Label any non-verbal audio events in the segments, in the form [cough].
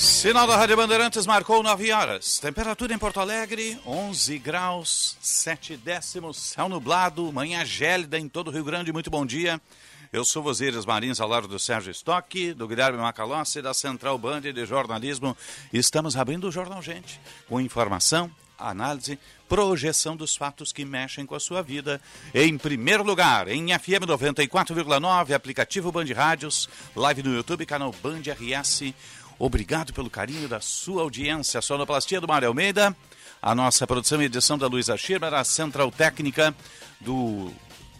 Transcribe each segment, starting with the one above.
Sinal da Rádio Bandeirantes marcou 9 horas. Temperatura em Porto Alegre, 11 graus, 7 décimos. Céu nublado, manhã gélida em todo o Rio Grande. Muito bom dia. Eu sou Vozeiras Marins, ao lado do Sérgio Stock, do Guilherme Macalossi, da Central Band de Jornalismo. Estamos abrindo o Jornal Gente, com informação, análise, projeção dos fatos que mexem com a sua vida. Em primeiro lugar, em FM 94,9, aplicativo Band Rádios, live no YouTube, canal Band RS. Obrigado pelo carinho da sua audiência. A sonoplastia do Mário Almeida, a nossa produção e edição da Luísa Schirmer, a central técnica do,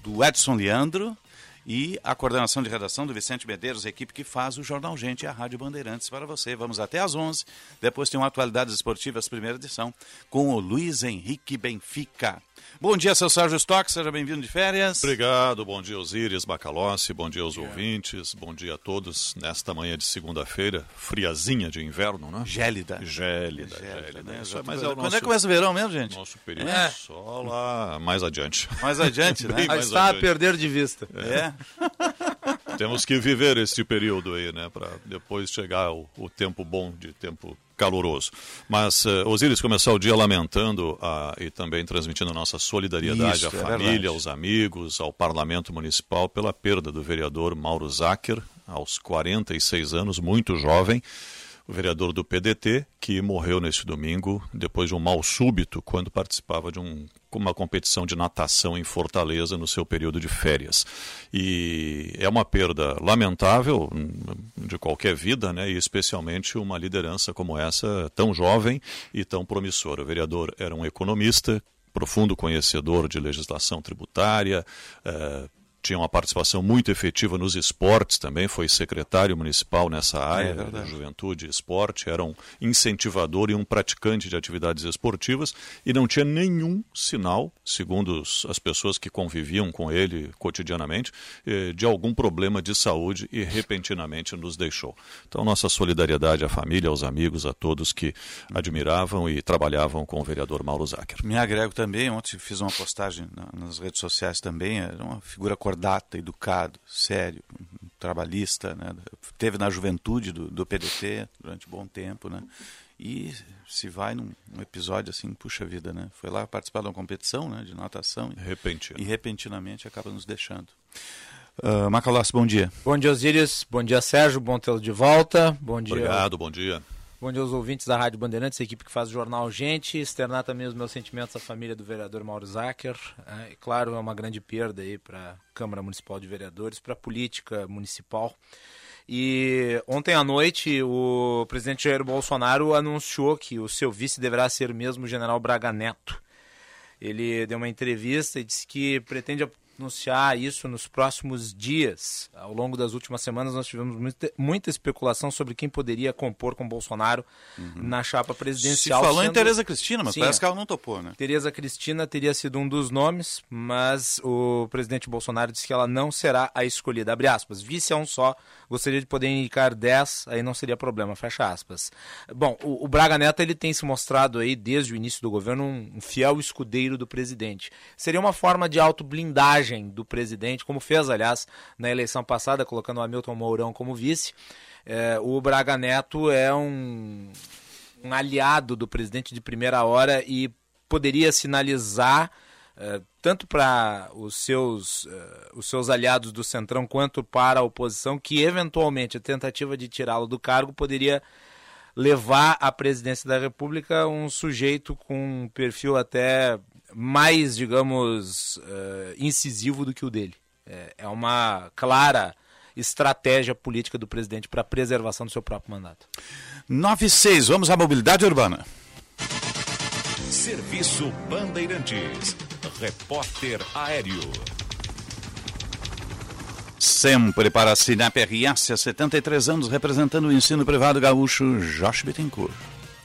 do Edson Leandro e a coordenação de redação do Vicente Medeiros, equipe que faz o Jornal Gente e a Rádio Bandeirantes para você. Vamos até às 11, depois tem uma Atualidades Esportivas, primeira edição, com o Luiz Henrique Benfica. Bom dia, seu Sérgio Stock, seja bem-vindo de férias. Obrigado, bom dia Osíris Macalossi, bom dia aos yeah. ouvintes, bom dia a todos nesta manhã de segunda-feira, friazinha de inverno, né? Gélida. Gélida, gélida. gélida. Né? Isso, mas é o Quando nosso, é que começa o verão mesmo, gente? Nosso período é. só lá mais adiante. Mais adiante, né? [laughs] mais está adiante. a perder de vista. É. [laughs] [laughs] Temos que viver este período aí, né, para depois chegar o, o tempo bom de tempo caloroso. Mas uh, Osíris começar o dia lamentando uh, e também transmitindo nossa solidariedade Isso, à é família, verdade. aos amigos, ao Parlamento Municipal pela perda do vereador Mauro Zacher, aos 46 anos, muito jovem o vereador do PDT, que morreu neste domingo depois de um mal súbito quando participava de um, uma competição de natação em Fortaleza no seu período de férias. E é uma perda lamentável de qualquer vida, né, e especialmente uma liderança como essa, tão jovem e tão promissora. O vereador era um economista, profundo conhecedor de legislação tributária, eh, tinha uma participação muito efetiva nos esportes também, foi secretário municipal nessa área, é juventude e esporte, era um incentivador e um praticante de atividades esportivas e não tinha nenhum sinal, segundo as pessoas que conviviam com ele cotidianamente, eh, de algum problema de saúde e repentinamente nos deixou. Então, nossa solidariedade à família, aos amigos, a todos que admiravam e trabalhavam com o vereador Mauro Zacher. Me agrego também, ontem fiz uma postagem nas redes sociais também, era uma figura cordata, educado, sério, trabalhista, né? teve na juventude do, do PDT durante um bom tempo, né? E se vai num, num, episódio assim, puxa vida, né? Foi lá participar de uma competição né, de natação Repentino. e repentinamente acaba nos deixando. Uh, Macalossi, bom dia. Bom dia, Osíris. Bom dia, Sérgio. Bom tê-lo de volta. Bom dia. Obrigado, bom dia. Bom dia aos ouvintes da Rádio Bandeirantes, a equipe que faz o jornal Gente, externar também os meus sentimentos à família do vereador Mauro Zacher. É, claro, é uma grande perda aí para a Câmara Municipal de Vereadores, para a política municipal. E ontem à noite o presidente Jair Bolsonaro anunciou que o seu vice deverá ser mesmo o general Braga Neto. Ele deu uma entrevista e disse que pretende anunciar isso nos próximos dias. Ao longo das últimas semanas, nós tivemos muita, muita especulação sobre quem poderia compor com Bolsonaro uhum. na chapa presidencial. Se falou sendo... em Tereza Cristina, mas Sim, parece que ela não topou, né? Tereza Cristina teria sido um dos nomes, mas o presidente Bolsonaro disse que ela não será a escolhida. Abre aspas. Vice é um só, gostaria de poder indicar 10, aí não seria problema, fecha aspas. Bom, o, o Braga Neto ele tem se mostrado aí, desde o início do governo, um, um fiel escudeiro do presidente. Seria uma forma de autoblindagem do presidente, como fez, aliás, na eleição passada, colocando o Hamilton Mourão como vice. É, o Braga Neto é um, um aliado do presidente de primeira hora e poderia sinalizar Uh, tanto para os seus, uh, os seus aliados do Centrão quanto para a oposição, que eventualmente a tentativa de tirá-lo do cargo poderia levar à presidência da República um sujeito com um perfil até mais, digamos, uh, incisivo do que o dele. É, é uma clara estratégia política do presidente para a preservação do seu próprio mandato. 96, vamos à mobilidade urbana. Serviço Bandeirantes. Repórter Aéreo. Sempre para a Sinap RS, há 73 anos, representando o ensino privado gaúcho, Josh Bittencourt.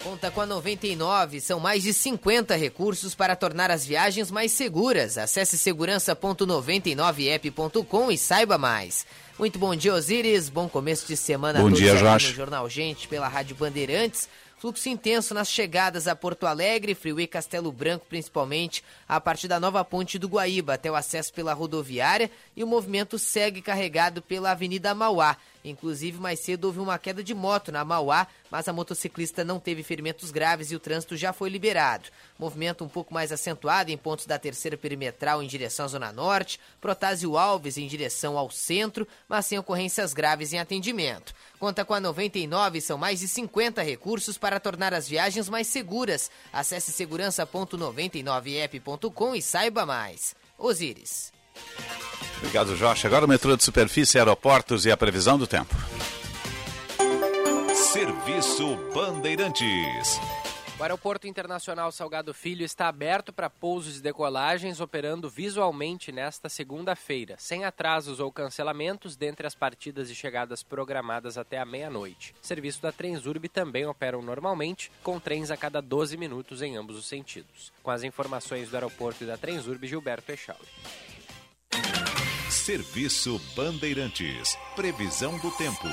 Conta com a 99, são mais de 50 recursos para tornar as viagens mais seguras. Acesse segurança.99app.com e saiba mais. Muito bom dia, Osíris. Bom começo de semana bom dia, no Josh. Jornal Gente pela Rádio Bandeirantes. Fluxo intenso nas chegadas a Porto Alegre, Freeway Castelo Branco, principalmente, a partir da nova ponte do Guaíba até o acesso pela rodoviária e o movimento segue carregado pela Avenida Mauá. Inclusive, mais cedo houve uma queda de moto na Mauá, mas a motociclista não teve ferimentos graves e o trânsito já foi liberado. Movimento um pouco mais acentuado em pontos da terceira perimetral em direção à Zona Norte, Protásio Alves em direção ao centro, mas sem ocorrências graves em atendimento. Conta com a 99, são mais de 50 recursos para tornar as viagens mais seguras. Acesse segurança.99app.com e saiba mais. Osíris. Obrigado, Jorge. Agora o metrô de superfície, aeroportos e a previsão do tempo. Serviço Bandeirantes. O Aeroporto Internacional Salgado Filho está aberto para pousos e decolagens, operando visualmente nesta segunda-feira, sem atrasos ou cancelamentos dentre as partidas e chegadas programadas até a meia-noite. Serviço da Transurb também operam normalmente, com trens a cada 12 minutos em ambos os sentidos. Com as informações do aeroporto e da Transurb, Gilberto Echauri. Serviço Bandeirantes. Previsão do tempo.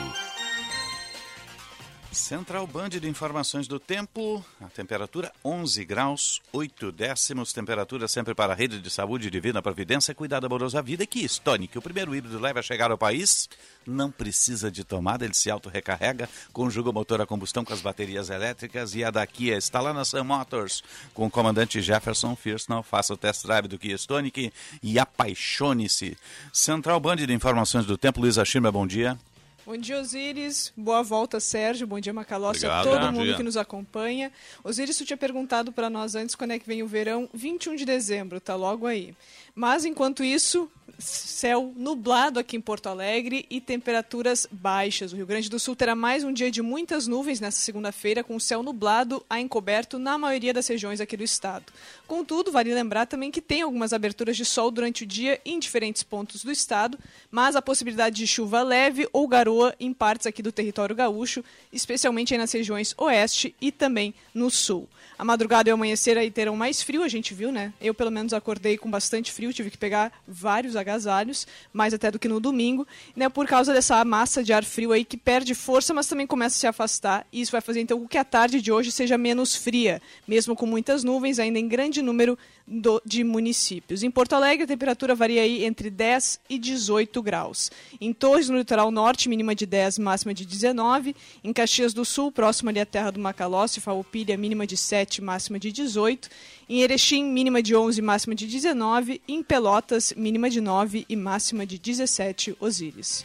Central Band de Informações do Tempo, a temperatura 11 graus, 8 décimos, temperatura sempre para a rede de saúde Divina Providência, cuidado amoroso vida, que Stonic, o primeiro híbrido leve a chegar ao país, não precisa de tomada, ele se auto-recarrega, conjuga o motor a combustão com as baterias elétricas e a da Kia está lá na Sun Motors, com o comandante Jefferson Firsnall, faça o test drive do Kia Stonic e apaixone-se. Central Band de Informações do Tempo, Luísa Schirmer, bom dia. Bom dia, Osiris. Boa volta, Sérgio. Bom dia, Macalossi, a todo bom mundo dia. que nos acompanha. Osiris, tu tinha perguntado para nós antes quando é que vem o verão. 21 de dezembro, tá logo aí. Mas, enquanto isso, céu nublado aqui em Porto Alegre e temperaturas baixas. O Rio Grande do Sul terá mais um dia de muitas nuvens nesta segunda-feira, com o céu nublado a encoberto na maioria das regiões aqui do estado. Contudo, vale lembrar também que tem algumas aberturas de sol durante o dia em diferentes pontos do estado, mas a possibilidade de chuva leve ou garoa em partes aqui do território gaúcho, especialmente nas regiões oeste e também no sul. A madrugada e o amanhecer aí terão mais frio, a gente viu, né? Eu, pelo menos, acordei com bastante frio, tive que pegar vários agasalhos, mais até do que no domingo, né? Por causa dessa massa de ar frio aí que perde força, mas também começa a se afastar, e isso vai fazer então com que a tarde de hoje seja menos fria, mesmo com muitas nuvens, ainda em grande número do- de municípios. Em Porto Alegre, a temperatura varia aí entre 10 e 18 graus. Em Torres, no litoral norte, mínima de 10, máxima de 19. Em Caxias do Sul, próximo ali à terra do Macalossi, Farroupilha, mínima de 7, máxima de 18. Em Erechim, mínima de 11, máxima de 19. Em Pelotas, mínima de 9 e máxima de 17, Osíris.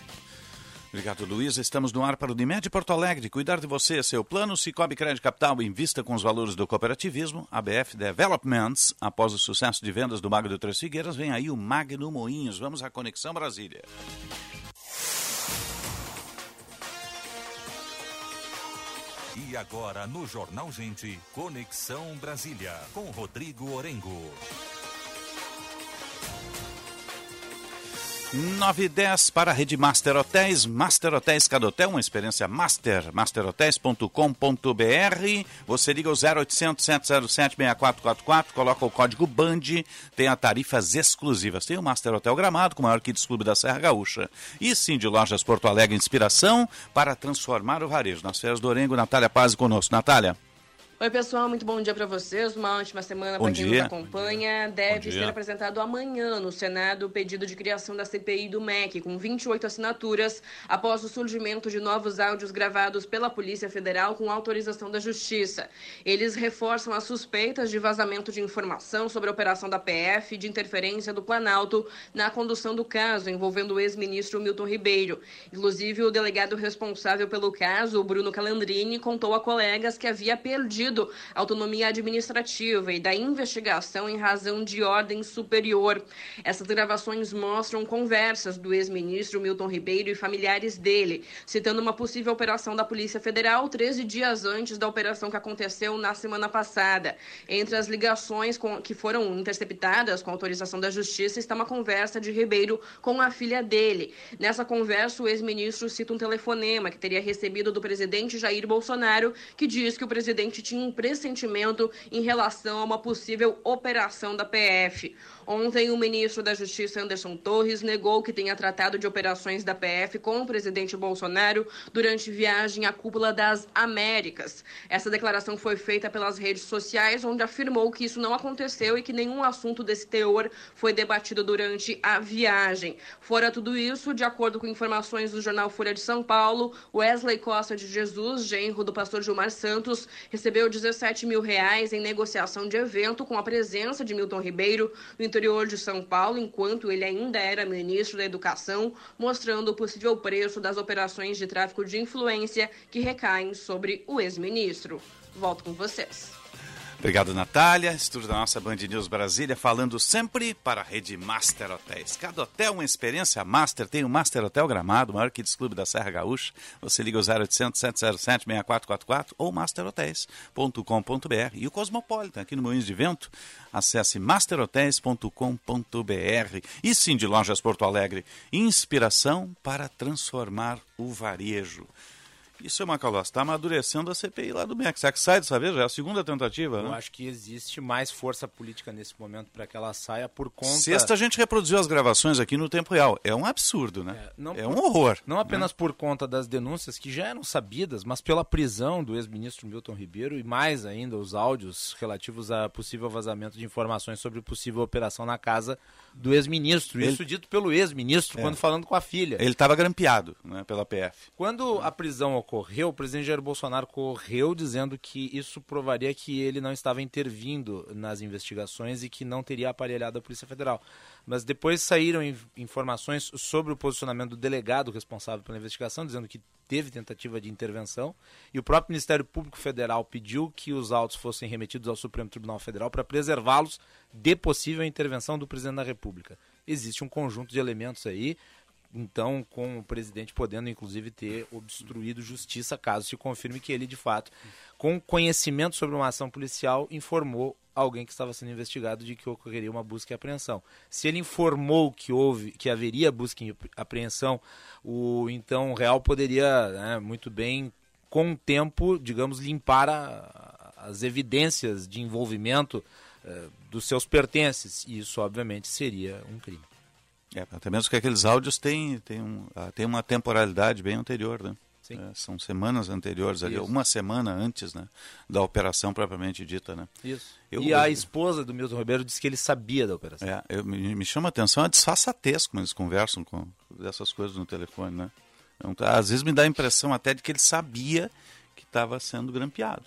Obrigado, Luiz. Estamos no ar para o Unimed Porto Alegre. Cuidar de você, seu plano. Cicobi Crédito Capital invista com os valores do cooperativismo. ABF Developments. Após o sucesso de vendas do Magno Três Figueiras, vem aí o Magno Moinhos. Vamos à Conexão Brasília. E agora no Jornal Gente, Conexão Brasília, com Rodrigo Orengo. 9 e 10 para a rede Master Hotéis. Master Hotéis cada hotel, uma experiência master. masterhotels.com.br. Você liga o 0800 707 6444, coloca o código BAND, tem a tarifas exclusivas. Tem o Master Hotel Gramado, com o maior Kids Clube da Serra Gaúcha. E sim, de lojas Porto Alegre, inspiração para transformar o varejo. Nas férias do Orengo, Natália Paz conosco. Natália. Oi, pessoal, muito bom dia para vocês. Uma ótima semana para quem dia. nos acompanha. Deve ser apresentado amanhã no Senado o pedido de criação da CPI do MEC, com 28 assinaturas, após o surgimento de novos áudios gravados pela Polícia Federal com autorização da Justiça. Eles reforçam as suspeitas de vazamento de informação sobre a operação da PF e de interferência do Planalto na condução do caso envolvendo o ex-ministro Milton Ribeiro. Inclusive, o delegado responsável pelo caso, o Bruno Calandrini, contou a colegas que havia perdido autonomia administrativa e da investigação em razão de ordem superior. Essas gravações mostram conversas do ex-ministro Milton Ribeiro e familiares dele, citando uma possível operação da Polícia Federal 13 dias antes da operação que aconteceu na semana passada. Entre as ligações com- que foram interceptadas com autorização da Justiça está uma conversa de Ribeiro com a filha dele. Nessa conversa, o ex-ministro cita um telefonema que teria recebido do presidente Jair Bolsonaro, que diz que o presidente tinha tinha um pressentimento em relação a uma possível operação da PF. Ontem, o ministro da Justiça, Anderson Torres, negou que tenha tratado de operações da PF com o presidente Bolsonaro durante viagem à cúpula das Américas. Essa declaração foi feita pelas redes sociais, onde afirmou que isso não aconteceu e que nenhum assunto desse teor foi debatido durante a viagem. Fora tudo isso, de acordo com informações do jornal Folha de São Paulo, Wesley Costa de Jesus, genro do pastor Gilmar Santos, recebeu 17 mil reais em negociação de evento com a presença de Milton Ribeiro no interior de São Paulo, enquanto ele ainda era ministro da Educação, mostrando o possível preço das operações de tráfico de influência que recaem sobre o ex-ministro. Volto com vocês. Obrigado, Natália. Estúdio da nossa Band News Brasília, falando sempre para a rede Master Hotéis. Cada hotel uma experiência master. Tem o Master Hotel Gramado, maior kids clube da Serra Gaúcha. Você liga o 0800 707 6444 ou masterhotels.com.br. E o Cosmopolitan, aqui no Moinhos de Vento. Acesse masterhotels.com.br. E sim, de Lojas Porto Alegre, inspiração para transformar o varejo. Isso é uma calócia. Está amadurecendo a CPI lá do MEC. Será que sai dessa vez? Já é a segunda tentativa, Eu né? acho que existe mais força política nesse momento para que ela saia por conta. Sexta a gente reproduziu as gravações aqui no tempo real. É um absurdo, né? É, não É, um horror. Não apenas por conta das denúncias que já eram sabidas, mas pela prisão do ex-ministro Milton Ribeiro e mais ainda os áudios relativos a possível vazamento de informações sobre possível operação na casa do ex-ministro. Ele- Isso dito pelo ex-ministro quando falando com a filha. Ele estava grampeado né, pela PF. Quando a prisão ocorreu, o presidente Jair Bolsonaro correu dizendo que isso provaria que ele não estava intervindo nas investigações e que não teria aparelhado a Polícia Federal. Mas depois saíram in- informações sobre o posicionamento do delegado responsável pela investigação, dizendo que teve tentativa de intervenção, e o próprio Ministério Público Federal pediu que os autos fossem remetidos ao Supremo Tribunal Federal para preservá-los de possível intervenção do presidente da República. Existe um conjunto de elementos aí então com o presidente podendo inclusive ter obstruído justiça caso se confirme que ele de fato com conhecimento sobre uma ação policial informou alguém que estava sendo investigado de que ocorreria uma busca e apreensão. Se ele informou que houve que haveria busca e apreensão, o então real poderia né, muito bem com o tempo, digamos, limpar a- as evidências de envolvimento eh, dos seus pertences. E isso, obviamente, seria um crime. É, até mesmo que aqueles áudios têm, têm, um, ah, têm uma temporalidade bem anterior, né? É, são semanas anteriores, ali, Isso. uma semana antes né, da operação propriamente dita, né? Isso. Eu- e a esposa do Milton Ribeiro disse que ele sabia da operação. É, eu- me, me chama a atenção a disfarçatez como eles conversam com dessas coisas no telefone, né? Então, às vezes me dá a impressão até de que ele sabia que estava sendo grampeado,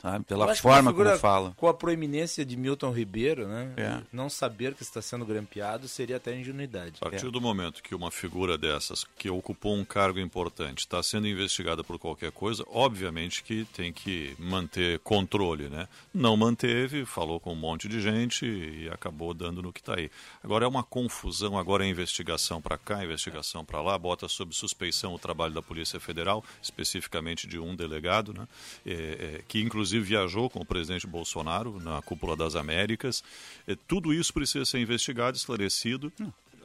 sabe? Pela forma como fala. Com a proeminência de Milton Ribeiro, né? É. Não saber que está sendo grampeado seria até ingenuidade. A partir É. do momento que uma figura dessas, que ocupou um cargo importante, está sendo investigada por qualquer coisa, obviamente que tem que manter controle, né? Não manteve, falou com um monte de gente e acabou dando no que está aí. Agora é uma confusão, agora é investigação para cá, investigação para lá, bota sob suspeição o trabalho da Polícia Federal, especificamente de um delegado, né? É, é, que inclusive viajou com o presidente Bolsonaro na cúpula das Américas. É, tudo isso precisa ser investigado, esclarecido.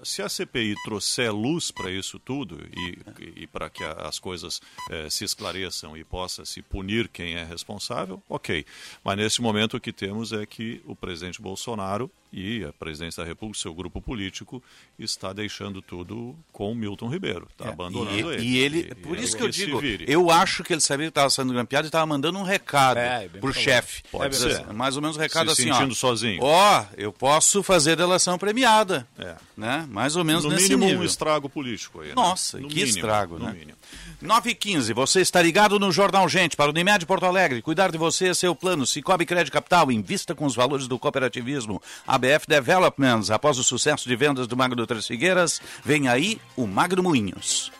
Se a CPI trouxer luz para isso tudo e, e para que as coisas eh, se esclareçam e possa se punir quem é responsável, ok. Mas nesse momento o que temos é que o presidente Bolsonaro e a presidência da República, seu grupo político, está deixando tudo com o Milton Ribeiro, está É, abandonando e, ele. e ele, E- por e isso é que eu digo, eu acho que ele sabia que estava sendo grampeado e estava mandando um recado É, pro provável. chefe. Pode ser. assim, Mais ou menos um recado Se assim, ó. sentindo sozinho. Ó, eu posso fazer delação premiada. É. Né? Mais ou menos no nesse mínimo nível. um estrago político aí. né? Nossa, No que mínimo, estrago, no né? mínimo. 9 e 15 você está ligado no Jornal Gente para o Unimed Porto Alegre. Cuidar de você é seu plano. Cicobi Crédito Capital, invista com os valores do cooperativismo. ABF Developments, após o sucesso de vendas do Magno Três Figueiras, vem aí o Magno Moinhos.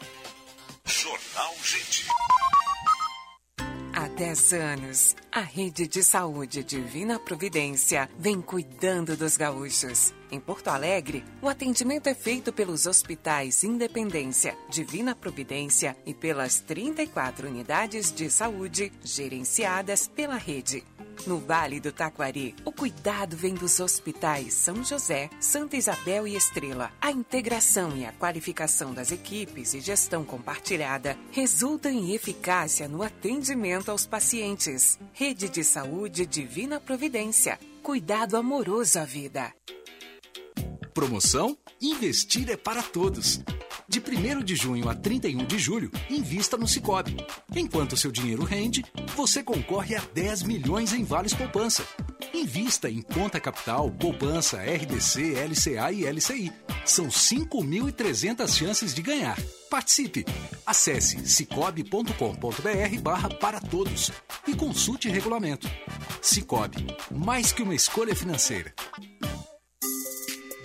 Jornal Gente. Há 10 anos, a rede de saúde Divina Providência vem cuidando dos gaúchos. Em Porto Alegre, o atendimento é feito pelos hospitais Independência, Divina Providência e pelas 34 unidades de saúde gerenciadas pela rede. No Vale do Taquari, o cuidado vem dos hospitais São José, Santa Isabel e Estrela. A integração e a qualificação das equipes e gestão compartilhada resultam em eficácia no atendimento aos pacientes. Rede de Saúde Divina Providência. Cuidado amoroso à vida. Promoção? Investir é para todos. De 1 de junho a 31 de julho, invista no Cicobi. Enquanto seu dinheiro rende, você concorre a 10 milhões em vales poupança. Invista em conta capital, poupança, RDC, LCA e LCI. São 5.300 chances de ganhar. Participe! Acesse cicobi.com.br barra para todos e consulte regulamento. Cicobi, mais que uma escolha financeira.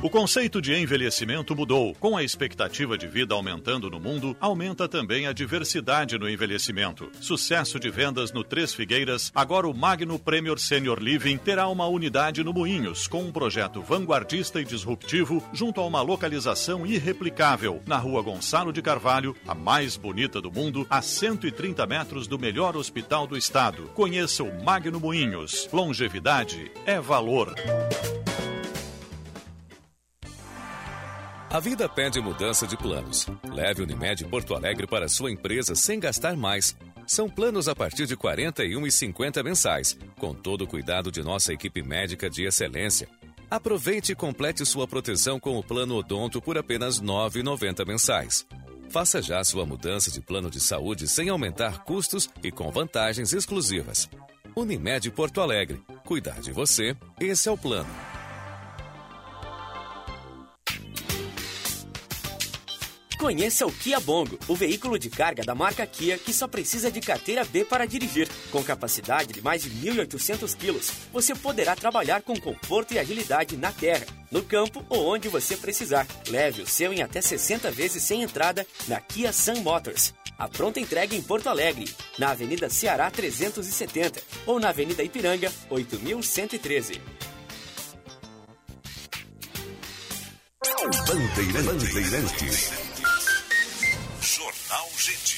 O conceito de envelhecimento mudou. Com a expectativa de vida aumentando no mundo, aumenta também a diversidade no envelhecimento. Sucesso de vendas no Três Figueiras, agora o Magno Premier Senior Living terá uma unidade no Moinhos, com um projeto vanguardista e disruptivo, junto a uma localização irreplicável, na rua Gonçalo de Carvalho, a mais bonita do mundo, a 130 metros do melhor hospital do estado. Conheça o Magno Moinhos. Longevidade é valor. A vida pede mudança de planos. Leve Unimed Porto Alegre para sua empresa sem gastar mais. São planos a partir de R$ 41,50 mensais, com todo o cuidado de nossa equipe médica de excelência. Aproveite e complete sua proteção com o plano Odonto por apenas R$ 9,90 mensais. Faça já sua mudança de plano de saúde sem aumentar custos e com vantagens exclusivas. Unimed Porto Alegre. Cuidar de você, esse é o plano. Conheça o Kia Bongo, o veículo de carga da marca Kia que só precisa de carteira B para dirigir. Com capacidade de mais de 1.800 quilos, você poderá trabalhar com conforto e agilidade na terra, no campo ou onde você precisar. Leve o seu em até 60 vezes sem entrada na Kia Sun Motors. A pronta entrega em Porto Alegre, na Avenida Ceará 370 ou na Avenida Ipiranga 8113. Bandeirantes. Bandeirantes. Jornal Gente.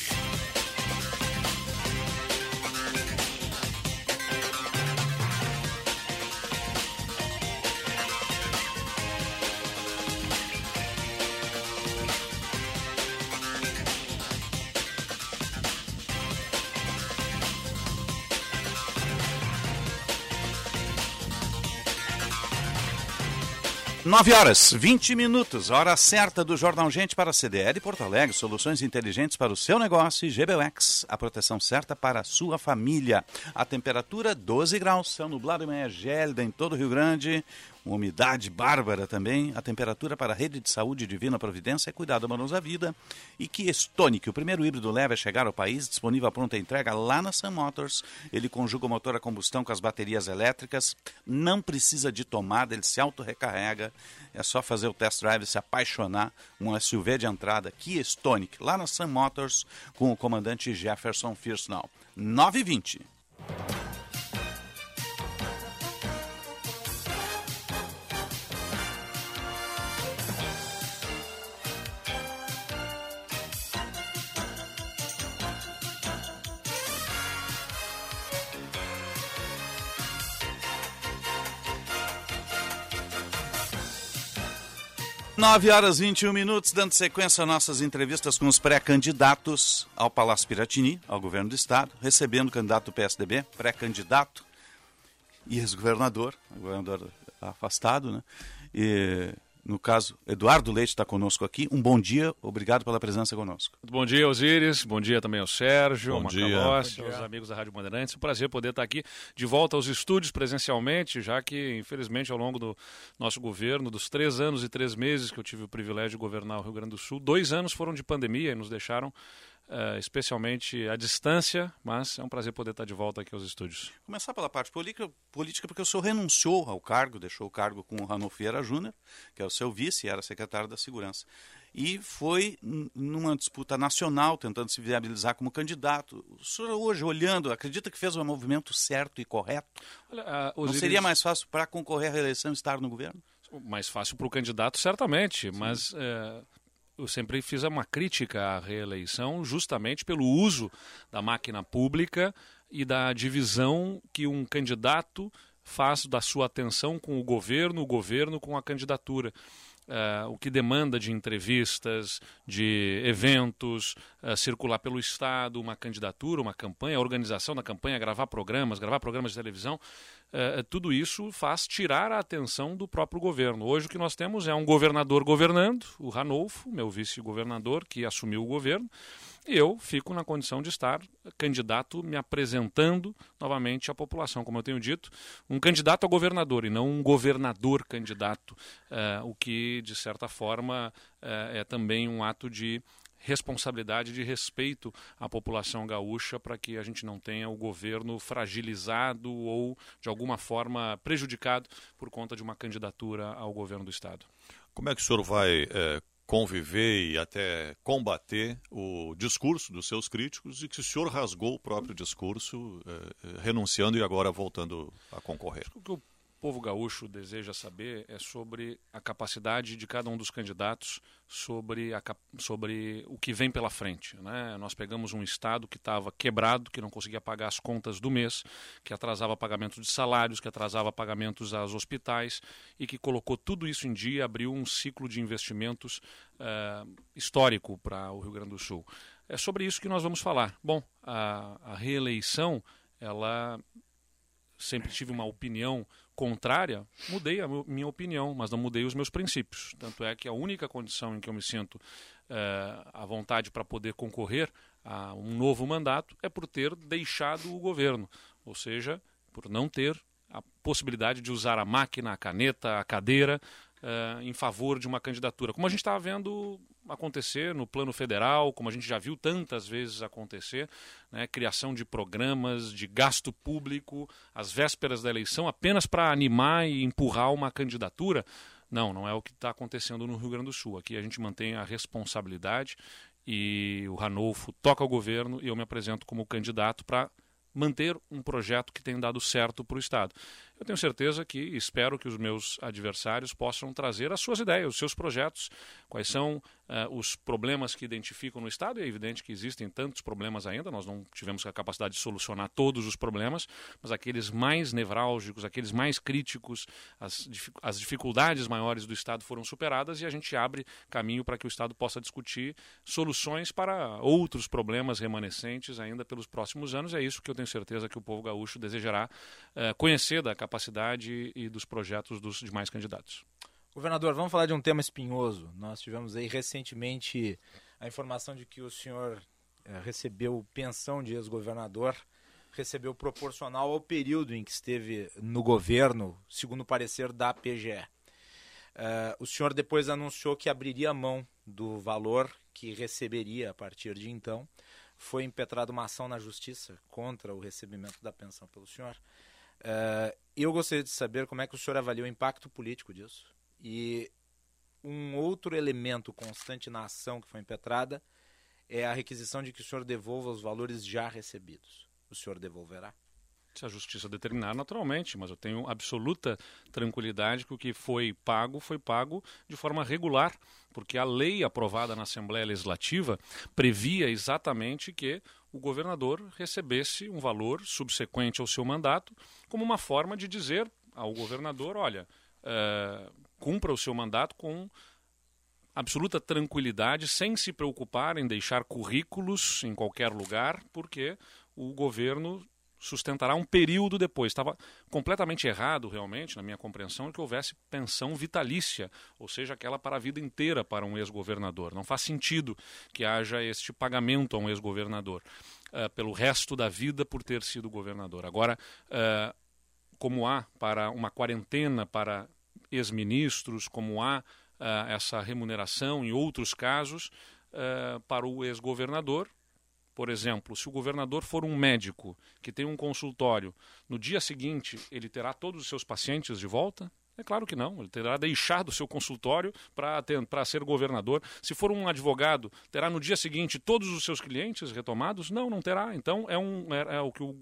Nove horas, 20 minutos, hora certa do Jornal Gente para a CDL Porto Alegre, soluções inteligentes para o seu negócio e GBUX, a proteção certa para a sua família. A temperatura 12 graus, céu nublado e manhã gélida em todo o Rio Grande, uma umidade bárbara também. A temperatura para a rede de saúde Divina Providência é cuidado amoroso à vida. E que Stonic, o primeiro híbrido leve a chegar ao país, disponível a pronta entrega lá na Sun Motors. Ele conjuga o motor a combustão com as baterias elétricas, não precisa de tomada, ele se auto-recarrega. É só fazer o test drive, se apaixonar. Um SUV de entrada, Kia Stonic, lá na Sun Motors, com o comandante Jefferson Firsnall. 920. 9 horas 21 minutos, dando sequência a nossas entrevistas com os pré-candidatos ao Palácio Piratini, ao governo do Estado, recebendo o candidato do PSDB, pré-candidato e ex-governador, governador afastado, né? E no caso, Eduardo Leite está conosco aqui. Um bom dia, obrigado pela presença conosco. Bom dia, Osíris. Bom dia também ao Sérgio, bom ao dia. Macalossi, aos amigos da Rádio Bandeirantes. Um prazer poder estar aqui de volta aos estúdios presencialmente, já que, infelizmente, ao longo do nosso governo, dos três anos e três meses que eu tive o privilégio de governar o Rio Grande do Sul, dois anos foram de pandemia e nos deixaram Uh, especialmente à distância, mas é um prazer poder estar de volta aqui aos estúdios. Começar pela parte política, política porque o senhor renunciou ao cargo, deixou o cargo com o Ranolfo Vieira Júnior, que era o seu vice e era secretário da Segurança. E foi numa disputa nacional, tentando se viabilizar como candidato. O senhor hoje, olhando, acredita que fez o movimento certo e correto? Olha, uh, Não seria mais fácil para concorrer à reeleição estar no governo? Mais fácil para o candidato, certamente, Sim. mas... Uh, eu sempre fiz uma crítica à reeleição justamente pelo uso da máquina pública e da divisão que um candidato faz da sua atenção com o governo, o governo com a candidatura. Uh, o que demanda de entrevistas, de eventos, uh, circular pelo Estado, uma candidatura, uma campanha, a organização da campanha, gravar programas, gravar programas de televisão, uh, tudo isso faz tirar a atenção do próprio governo. Hoje o que nós temos é um governador governando, o Ranolfo, meu vice-governador, que assumiu o governo, eu fico na condição de estar candidato me apresentando novamente à população, como eu tenho dito, um candidato a governador e não um governador candidato, uh, o que, de certa forma, uh, é também um ato de responsabilidade de respeito à população gaúcha para que a gente não tenha o governo fragilizado ou de alguma forma prejudicado por conta de uma candidatura ao governo do estado. Como é que o senhor vai é, conviver e até combater o discurso dos seus críticos e que o senhor rasgou o próprio discurso, eh, renunciando e agora voltando a concorrer. Que povo gaúcho deseja saber é sobre a capacidade de cada um dos candidatos sobre, a, sobre o que vem pela frente. Né? Nós pegamos um Estado que estava quebrado, que não conseguia pagar as contas do mês, que atrasava pagamento de salários, que atrasava pagamentos aos hospitais e que colocou tudo isso em dia, abriu um ciclo de investimentos uh, histórico para o Rio Grande do Sul. É sobre isso que nós vamos falar. Bom, a, a reeleição, ela sempre tive uma opinião contrária, mudei a minha opinião, mas não mudei os meus princípios. Tanto é que a única condição em que eu me sinto uh, à vontade para poder concorrer a um novo mandato é por ter deixado o governo, ou seja, por não ter a possibilidade de usar a máquina, a caneta, a cadeira uh, em favor de uma candidatura. Como a gente estava vendo acontecer no plano federal, como a gente já viu tantas vezes acontecer, né, criação de programas de gasto público às vésperas da eleição apenas para animar e empurrar uma candidatura. Não, não é o que está acontecendo no Rio Grande do Sul. Aqui a gente mantém a responsabilidade e o Ranolfo toca o governo e eu me apresento como candidato para manter um projeto que tem dado certo para o Estado. Eu tenho certeza que espero que os meus adversários possam trazer as suas ideias, os seus projetos, quais são uh, os problemas que identificam no Estado. E é evidente que existem tantos problemas ainda, nós não tivemos a capacidade de solucionar todos os problemas, mas aqueles mais nevrálgicos, aqueles mais críticos, as, as dificuldades maiores do Estado foram superadas e a gente abre caminho para que o Estado possa discutir soluções para outros problemas remanescentes ainda pelos próximos anos. É isso que eu tenho certeza que o povo gaúcho desejará uh, conhecer da capacidade capacidade e dos projetos dos demais candidatos. Governador, vamos falar de um tema espinhoso. Nós tivemos aí recentemente a informação de que o senhor eh, recebeu pensão de ex-governador, recebeu proporcional ao período em que esteve no governo, segundo o parecer da PGE. Uh, eh, o senhor depois anunciou que abriria mão do valor que receberia a partir de então. Foi impetrada uma ação na justiça contra o recebimento da pensão pelo senhor. Uh, eu gostaria de saber como é que o senhor avalia o impacto político disso. E um outro elemento constante na ação que foi impetrada é a requisição de que o senhor devolva os valores já recebidos. O senhor devolverá? Se a justiça determinar, naturalmente, mas eu tenho absoluta tranquilidade que o que foi pago foi pago de forma regular, porque a lei aprovada na Assembleia Legislativa previa exatamente que o governador recebesse um valor subsequente ao seu mandato, como uma forma de dizer ao governador: olha, é, cumpra o seu mandato com absoluta tranquilidade, sem se preocupar em deixar currículos em qualquer lugar, porque o governo sustentará um período depois. Estava completamente errado, realmente, na minha compreensão, que houvesse pensão vitalícia, ou seja, aquela para a vida inteira para um ex-governador. Não faz sentido que haja este pagamento a um ex-governador uh, pelo resto da vida por ter sido governador. Agora, uh, como há para uma quarentena para ex-ministros, como há uh, essa remuneração em outros casos para o ex-governador, por exemplo, se o governador for um médico que tem um consultório, no dia seguinte ele terá todos os seus pacientes de volta? É claro que não. Ele terá deixado o seu consultório para ser governador. Se for um advogado, terá no dia seguinte todos os seus clientes retomados? Não, não terá. Então, é, um, é, é o que o,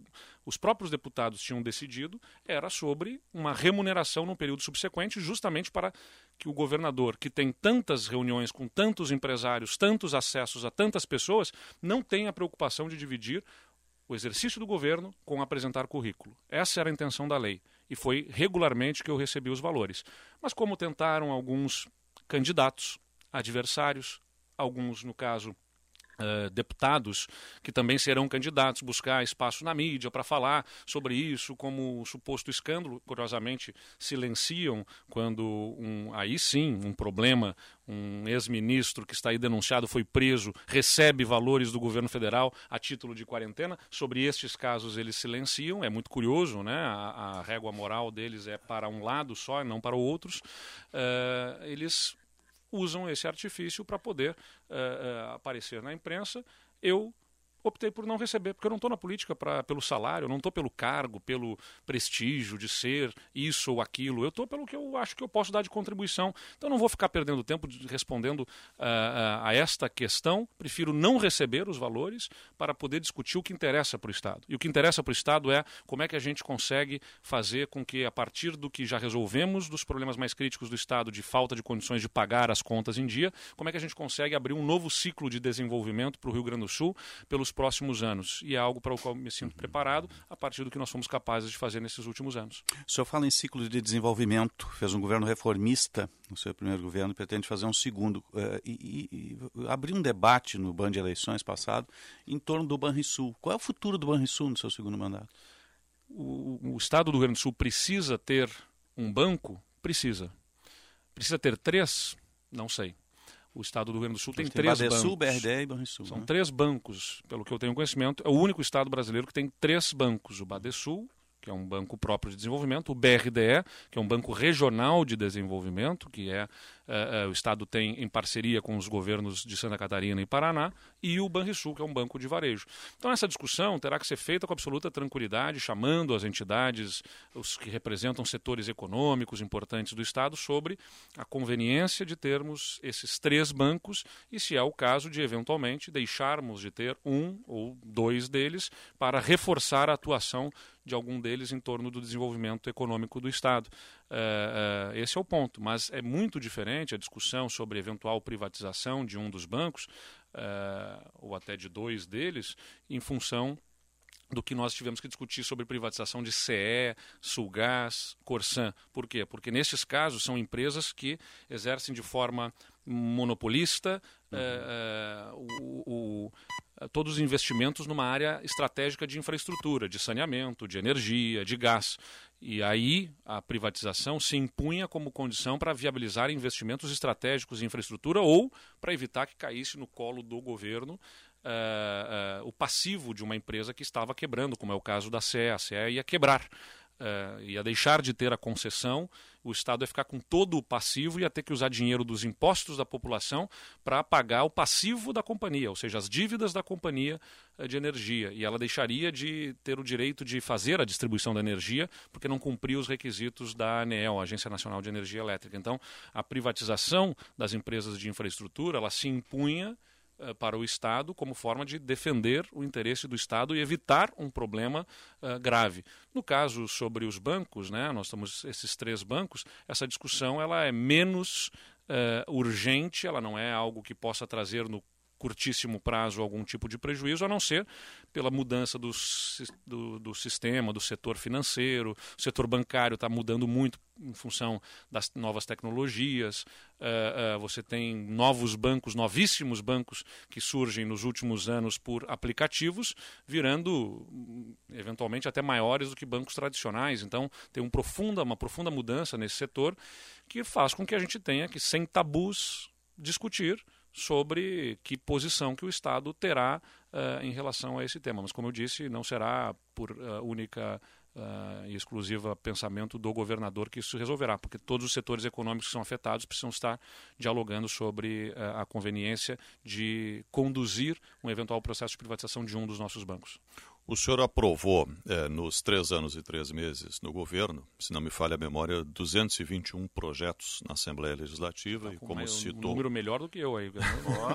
os próprios deputados tinham decidido, era sobre uma remuneração no período subsequente, justamente para que o governador, que tem tantas reuniões com tantos empresários, tantos acessos a tantas pessoas, não tenha a preocupação de dividir o exercício do governo com apresentar currículo. Essa era a intenção da lei e foi regularmente que eu recebi os valores. Mas como tentaram alguns candidatos, adversários, alguns, no caso, Uh, deputados que também serão candidatos buscar espaço na mídia para falar sobre isso como suposto escândalo curiosamente silenciam quando um, aí sim um problema um ex-ministro que está aí denunciado foi preso recebe valores do governo federal a título de quarentena. Sobre estes casos eles silenciam é muito curioso né? A, a régua moral deles é para um lado só e não para outros. Uh, eles usam esse artifício para poder uh, uh, aparecer na imprensa. Eu optei por não receber, porque eu não estou na política pra, pelo salário, eu não estou pelo cargo, pelo prestígio de ser isso ou aquilo, eu estou pelo que eu acho que eu posso dar de contribuição. Então não vou ficar perdendo tempo respondendo uh, a esta questão, prefiro não receber os valores para poder discutir o que interessa para o Estado. E o que interessa para o Estado é como é que a gente consegue fazer com que, a partir do que já resolvemos, dos problemas mais críticos do Estado, de falta de condições de pagar as contas em dia, como é que a gente consegue abrir um novo ciclo de desenvolvimento para o Rio Grande do Sul pelos próximos anos. E é algo para o qual me sinto preparado a partir do que nós fomos capazes de fazer nesses últimos anos. O senhor fala em ciclo de desenvolvimento, fez um governo reformista no seu primeiro governo, pretende fazer um segundo. Uh, e, e, e abrir um debate no Ban de Eleições passado em torno do Banrisul. Qual é o futuro do Banrisul no seu segundo mandato? O, o Estado do Rio Grande do Sul precisa ter um banco? Precisa. Precisa ter três? Não sei. O estado do Rio Grande do Sul tem, tem três Badesul, bancos. BRD e Banrisul. São né? três bancos, pelo que eu tenho conhecimento. É o único estado brasileiro que tem três bancos. O Badesul, que é um banco próprio de desenvolvimento, o BRDE, que é um banco regional de desenvolvimento, que é uh, o Estado tem em parceria com os governos de Santa Catarina e Paraná, e o Banrisul, que é um banco de varejo. Então essa discussão terá que ser feita com absoluta tranquilidade, chamando as entidades, os que representam setores econômicos importantes do Estado, sobre a conveniência de termos esses três bancos e, se é o caso, de eventualmente deixarmos de ter um ou dois deles para reforçar a atuação de algum deles em torno do desenvolvimento econômico do Estado. Uh, uh, esse é o ponto, mas é muito diferente a discussão sobre eventual privatização de um dos bancos, uh, ou até de dois deles, em função do que nós tivemos que discutir sobre privatização de CE, Sulgás, Corsan. Por quê? Porque nesses casos são empresas que exercem de forma monopolista uhum. o, o todos os investimentos numa área estratégica de infraestrutura, de saneamento, de energia, de gás. E aí a privatização se impunha como condição para viabilizar investimentos estratégicos em infraestrutura ou para evitar que caísse no colo do governo uh, uh, o passivo de uma empresa que estava quebrando, como é o caso da CE. A CE ia quebrar uh, ia deixar de ter a concessão, o Estado ia ficar com todo o passivo e ia ter que usar dinheiro dos impostos da população para pagar o passivo da companhia, ou seja, as dívidas da companhia uh, de energia. E ela deixaria de ter o direito de fazer a distribuição da energia porque não cumpria os requisitos da ANEEL, Agência Nacional de Energia Elétrica. Então, a privatização das empresas de infraestrutura, ela se impunha uh, para o Estado como forma de defender o interesse do Estado e evitar um problema uh, grave. No caso sobre os bancos, né, nós temos esses três bancos, essa discussão ela é menos uh, urgente, ela não é algo que possa trazer no curtíssimo prazo algum tipo de prejuízo, a não ser pela mudança do, do, do sistema, do setor financeiro. O setor bancário está mudando muito em função das novas tecnologias. Uh, uh, você tem novos bancos, novíssimos bancos que surgem nos últimos anos por aplicativos, virando eventualmente até maiores do que bancos tradicionais. Então, tem um profunda, uma profunda mudança nesse setor que faz com que a gente tenha que, sem tabus, discutir sobre que posição que o Estado terá uh, em relação a esse tema. Mas, como eu disse, não será por uh, única uh, e exclusiva pensamento do governador que isso resolverá, porque todos os setores econômicos que são afetados precisam estar dialogando sobre a conveniência de conduzir um eventual processo de privatização de um dos nossos bancos. O senhor aprovou, é, nos três anos e três meses no governo, se não me falha a memória, 221 projetos na Assembleia Legislativa. Tá, e como citou. Um número melhor do que eu aí.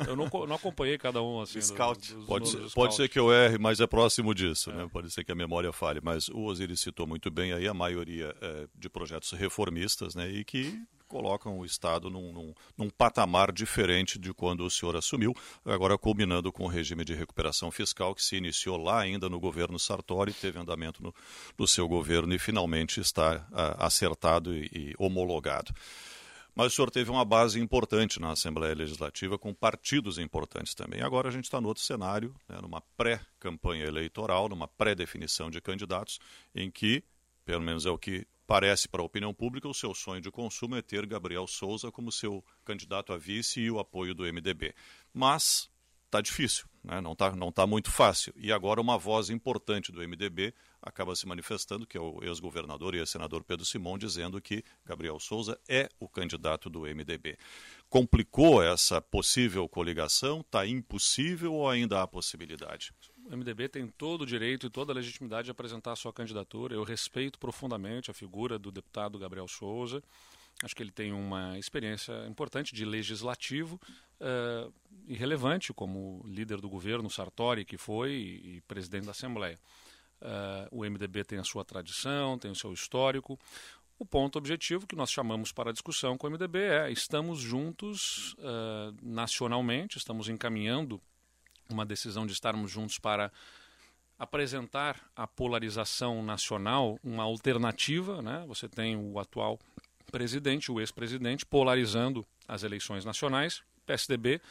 Eu não, não acompanhei cada um assim. Scout. Do, pode, ser, pode ser que eu erre, mas é próximo disso. É. Né? Pode ser que a memória falhe. Mas o Osiris citou muito bem aí a maioria é, de projetos reformistas né? e que colocam o Estado num, num, num, patamar diferente de quando o senhor assumiu, agora culminando com o regime de recuperação fiscal que se iniciou lá ainda no governo Sartori, teve andamento no, no seu governo e finalmente está a, acertado e, e homologado. Mas o senhor teve uma base importante na Assembleia Legislativa, com partidos importantes também. Agora a gente está no outro cenário, né, numa pré-campanha eleitoral, numa pré-definição de candidatos, em que, pelo menos é o que Parece para a opinião pública o seu sonho de consumo é ter Gabriel Souza como seu candidato a vice e o apoio do MDB. Mas está difícil, né? não está não tá muito fácil. E agora uma voz importante do MDB acaba se manifestando, que é o ex-governador e ex-senador Pedro Simão, dizendo que Gabriel Souza é o candidato do MDB. Complicou essa possível coligação? Está impossível ou ainda há possibilidade? o MDB tem todo o direito e toda a legitimidade de apresentar a sua candidatura. Eu respeito profundamente a figura do deputado Gabriel Souza. Acho que ele tem uma experiência importante de legislativo uh, e relevante como líder do governo Sartori, que foi, e, e presidente da Assembleia. Uh, o MDB tem a sua tradição, tem o seu histórico. O ponto objetivo que nós chamamos para a discussão com o MDB é: estamos juntos uh, nacionalmente, estamos encaminhando uma decisão de estarmos juntos para apresentar a polarização nacional uma alternativa. Né? Você tem o atual presidente, o ex-presidente, polarizando as eleições nacionais. PSDB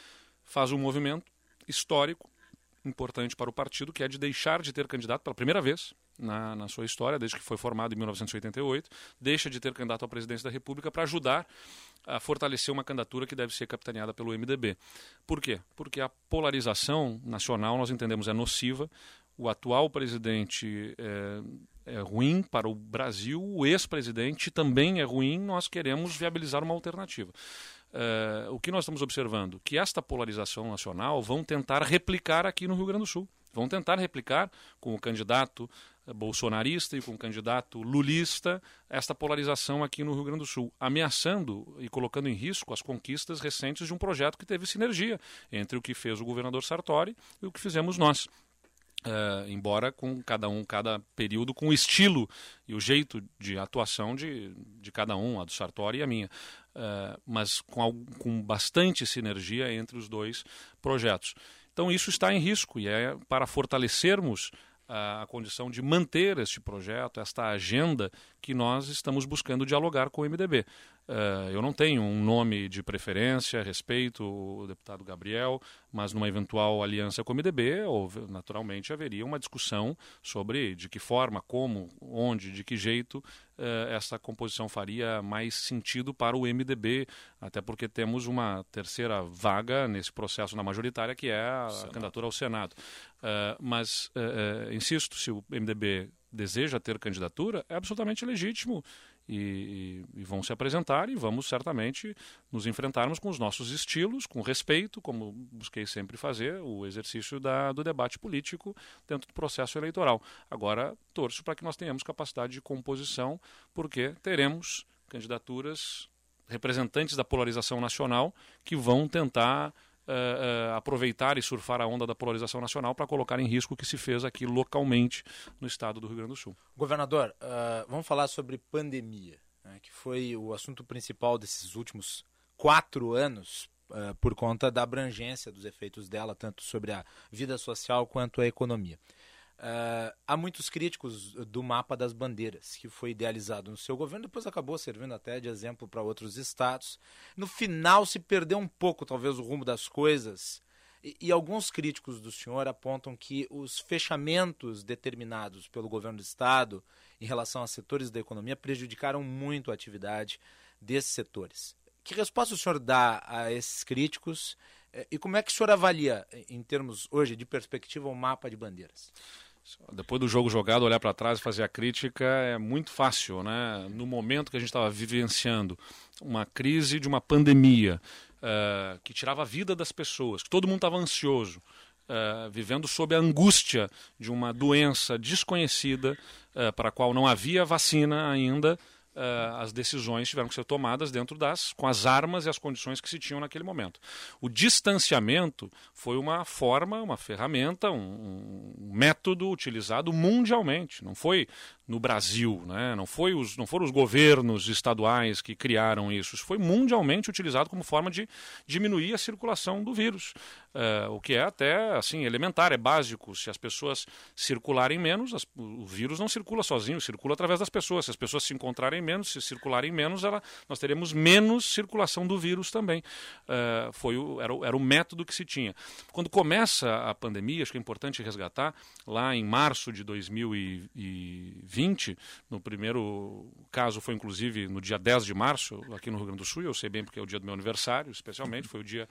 faz um movimento histórico importante para o partido, que é de deixar de ter candidato pela primeira vez na, na sua história, desde que foi formado em 1988, deixa de ter candidato à presidência da República para ajudar a fortalecer uma candidatura que deve ser capitaneada pelo MDB. Por quê? Porque a polarização nacional, nós entendemos, é nociva. O atual presidente é, é ruim para o Brasil, o ex-presidente também é ruim, nós queremos viabilizar uma alternativa. Uh, o que nós estamos observando? Que esta polarização nacional vão tentar replicar aqui no Rio Grande do Sul. Vão tentar replicar com o candidato bolsonarista e com o candidato lulista esta polarização aqui no Rio Grande do Sul, ameaçando e colocando em risco as conquistas recentes de um projeto que teve sinergia entre o que fez o governador Sartori e o que fizemos nós. Uh, embora com cada um, cada período, com o estilo e o jeito de atuação de, de cada um, a do Sartori e a minha, uh, mas com, com bastante sinergia entre os dois projetos. Então isso está em risco e é para fortalecermos a, a condição de manter este projeto, esta agenda que nós estamos buscando dialogar com o MDB. Uh, eu não tenho um nome de preferência, respeito o deputado Gabriel, mas numa eventual aliança com o MDB, houve, naturalmente haveria uma discussão sobre de que forma, como, onde, de que jeito uh, essa composição faria mais sentido para o MDB, até porque temos uma terceira vaga nesse processo na majoritária, que é a Senado. candidatura ao Senado. Uh, mas, insisto, se o MDB deseja ter candidatura, é absolutamente legítimo e, e, vão se apresentar e vamos certamente nos enfrentarmos com os nossos estilos, com respeito, como busquei sempre fazer, o exercício da, do debate político dentro do processo eleitoral. Agora, torço para que nós tenhamos capacidade de composição, porque teremos candidaturas representantes da polarização nacional que vão tentar uh, uh, aproveitar e surfar a onda da polarização nacional para colocar em risco o que se fez aqui localmente no estado do Rio Grande do Sul. Governador, uh, vamos falar sobre pandemia, né, que foi o assunto principal desses últimos quatro anos por conta da abrangência dos efeitos dela, tanto sobre a vida social quanto a economia. Uh, há muitos críticos do mapa das bandeiras, que foi idealizado no seu governo, depois acabou servindo até de exemplo para outros estados. No final se perdeu um pouco, talvez, o rumo das coisas. E, e, alguns críticos do senhor apontam que os fechamentos determinados pelo governo do estado em relação a setores da economia prejudicaram muito a atividade desses setores. Que resposta o senhor dá a esses críticos eh, e como é que o senhor avalia, em termos hoje de perspectiva, o mapa de bandeiras? Depois do jogo jogado, olhar para trás e fazer a crítica é muito fácil, né? No momento que a gente estava vivenciando uma crise de uma pandemia uh, que tirava a vida das pessoas, que todo mundo estava ansioso, uh, vivendo sob a angústia de uma doença desconhecida uh, para a qual não havia vacina ainda, uh, as decisões tiveram que ser tomadas dentro das com as armas e as condições que se tinham naquele momento. O distanciamento foi uma forma, uma ferramenta, um, um método utilizado mundialmente. Não foi no Brasil, né? não, foi os, não foram os governos estaduais que criaram isso. Isso foi mundialmente utilizado como forma de diminuir a circulação do vírus. Uh, o que é até assim elementar, é básico. Se as pessoas circularem menos, as, o vírus não circula sozinho, circula através das pessoas. Se as pessoas se encontrarem menos, se circularem menos, ela, nós teremos menos circulação do vírus também. Uh, foi o, era, era o método que se tinha. Quando começa a pandemia, acho que é importante resgatar, lá em março de 2020, no primeiro caso foi inclusive no dia 10 de março, aqui no Rio Grande do Sul, eu sei bem porque é o dia do meu aniversário, especialmente, foi o dia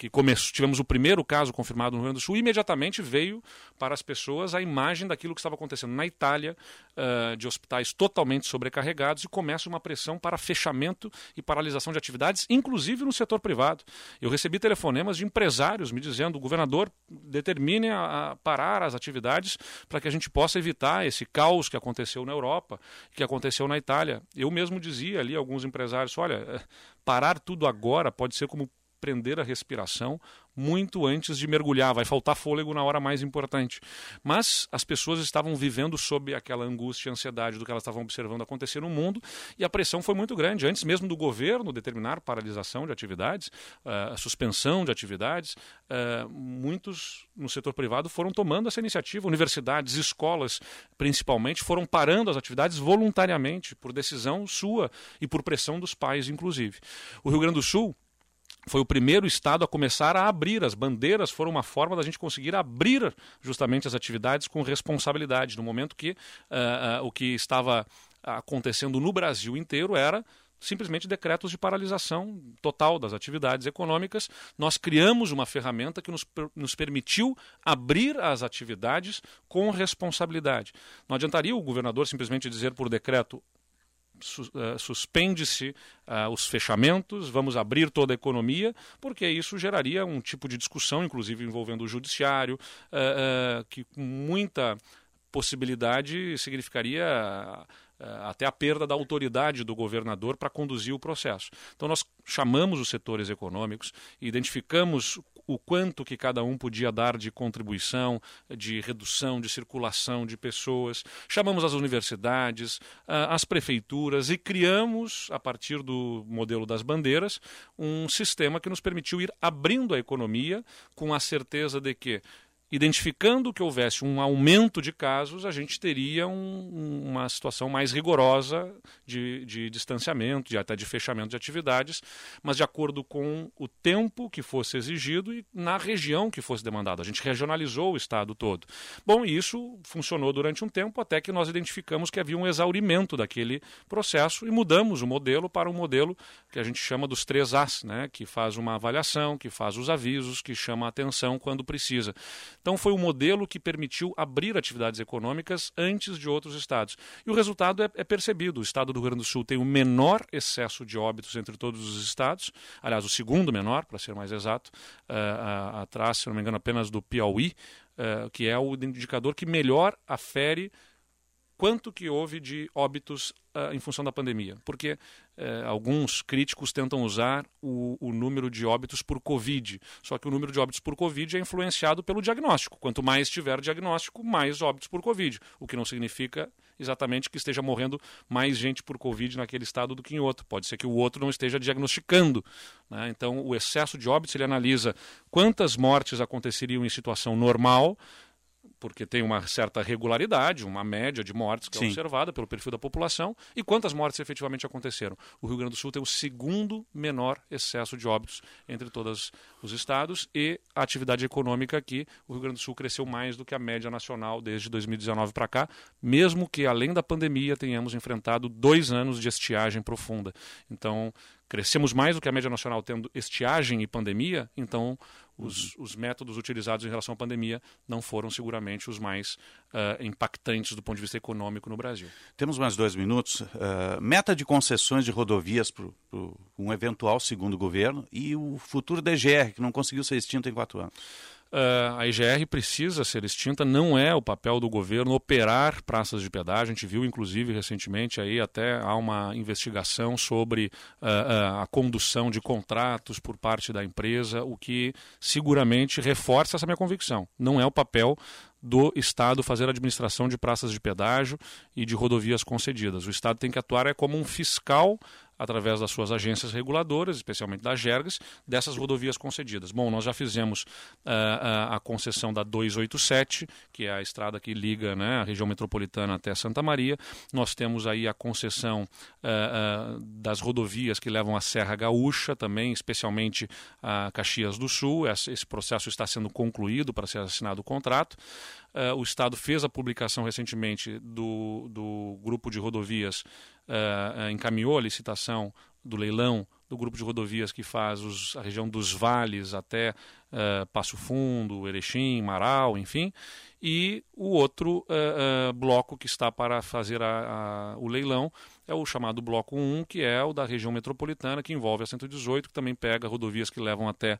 que começou, tivemos o primeiro caso confirmado no Rio Grande do Sul, imediatamente veio para as pessoas a imagem daquilo que estava acontecendo na Itália, uh, de hospitais totalmente sobrecarregados, e começa uma pressão para fechamento e paralisação de atividades, inclusive no setor privado. Eu recebi telefonemas de empresários me dizendo: o governador determine a, a parar as atividades para que a gente possa evitar esse caos que aconteceu na Europa, que aconteceu na Itália. Eu mesmo dizia ali, alguns empresários: olha, eh, parar tudo agora pode ser como prender a respiração muito antes de mergulhar, vai faltar fôlego na hora mais importante. Mas as pessoas estavam vivendo sob aquela angústia e ansiedade do que elas estavam observando acontecer no mundo e a pressão foi muito grande. Antes mesmo do governo determinar paralisação de atividades, uh, suspensão de atividades, uh, muitos no setor privado foram tomando essa iniciativa. Universidades, escolas, principalmente, foram parando as atividades voluntariamente, por decisão sua e por pressão dos pais, inclusive. O Rio Grande do Sul foi o primeiro estado a começar a abrir. As bandeiras foram uma forma da gente conseguir abrir justamente as atividades com responsabilidade. No momento que uh, uh, o que estava acontecendo no Brasil inteiro era simplesmente decretos de paralisação total das atividades econômicas. Nós criamos uma ferramenta que nos, nos permitiu abrir as atividades com responsabilidade. Não adiantaria o governador simplesmente dizer por decreto suspende-se uh, os fechamentos, vamos abrir toda a economia, porque isso geraria um tipo de discussão, inclusive envolvendo o judiciário, uh, que com muita possibilidade significaria até a perda da autoridade do governador para conduzir o processo. Então nós chamamos os setores econômicos, identificamos o quanto que cada um podia dar de contribuição, de redução de circulação de pessoas. Chamamos as universidades, as prefeituras e criamos, a partir do modelo das bandeiras, um sistema que nos permitiu ir abrindo a economia com a certeza de que identificando que houvesse um aumento de casos, a gente teria um, uma situação mais rigorosa de, de, distanciamento, de até de fechamento de atividades, mas de acordo com o tempo que fosse exigido e na região que fosse demandado. A gente regionalizou o estado todo. Bom, isso funcionou durante um tempo até que nós identificamos que havia um exaurimento daquele processo e mudamos o modelo para um modelo que a gente chama dos três As, né, que faz uma avaliação, que faz os avisos, que chama a atenção quando precisa. Então, foi o um modelo que permitiu abrir atividades econômicas antes de outros estados. E o resultado é, é percebido. O estado do Rio Grande do Sul tem o menor excesso de óbitos entre todos os estados, aliás, o segundo menor, para ser mais exato, uh, atrás, se não me engano, apenas do Piauí, uh, que é o indicador que melhor afere quanto que houve de óbitos uh, em função da pandemia. Porque uh, alguns críticos tentam usar o, o, número de óbitos por Covid. Só que o número de óbitos por Covid é influenciado pelo diagnóstico. Quanto mais tiver diagnóstico, mais óbitos por Covid. O que não significa exatamente que esteja morrendo mais gente por Covid naquele estado do que em outro. Pode ser que o outro não esteja diagnosticando. Né? Então, o excesso de óbitos, ele analisa quantas mortes aconteceriam em situação normal porque tem uma certa regularidade, uma média de mortes que é Sim. é observada pelo perfil da população, e quantas mortes efetivamente aconteceram. O Rio Grande do Sul tem o segundo menor excesso de óbitos entre todos os estados, e a atividade econômica aqui, o Rio Grande do Sul cresceu mais do que a média nacional desde 2019 para cá, mesmo que além da pandemia tenhamos enfrentado dois anos de estiagem profunda. Então, crescemos mais do que a média nacional tendo estiagem e pandemia, então os, uhum. os, métodos utilizados em relação à pandemia não foram seguramente os mais uh, impactantes do ponto de vista econômico no Brasil. Temos mais dois minutos. Uh, meta de concessões de rodovias para um eventual segundo governo e o futuro da EGR, que não conseguiu ser extinto em quatro anos. Uh, a IGR precisa ser extinta, não é o papel do governo operar praças de pedágio. A gente viu, inclusive, recentemente aí até há uma investigação sobre uh, uh, a condução de contratos por parte da empresa, o que seguramente reforça essa minha convicção. Não é o papel do Estado fazer a administração de praças de pedágio e de rodovias concedidas. O Estado tem que atuar é como um fiscal através das suas agências reguladoras, especialmente da Gerges, dessas rodovias concedidas. Bom, nós já fizemos uh, a concessão da 287, que é a estrada que liga né, a região metropolitana até Santa Maria. Nós temos aí a concessão uh, uh, das rodovias que levam à Serra Gaúcha, também, especialmente a Caxias do Sul. Esse processo está sendo concluído para ser assinado o contrato. Uh, o Estado fez a publicação recentemente do, do grupo de rodovias, uh, encaminhou a licitação do leilão do grupo de rodovias que faz os, a região dos vales até uh, Passo Fundo, Erechim, Marau, enfim, e o outro bloco que está para fazer a, a, o leilão é o chamado Bloco 1, que é o da região metropolitana, que envolve a 118, que também pega rodovias que levam até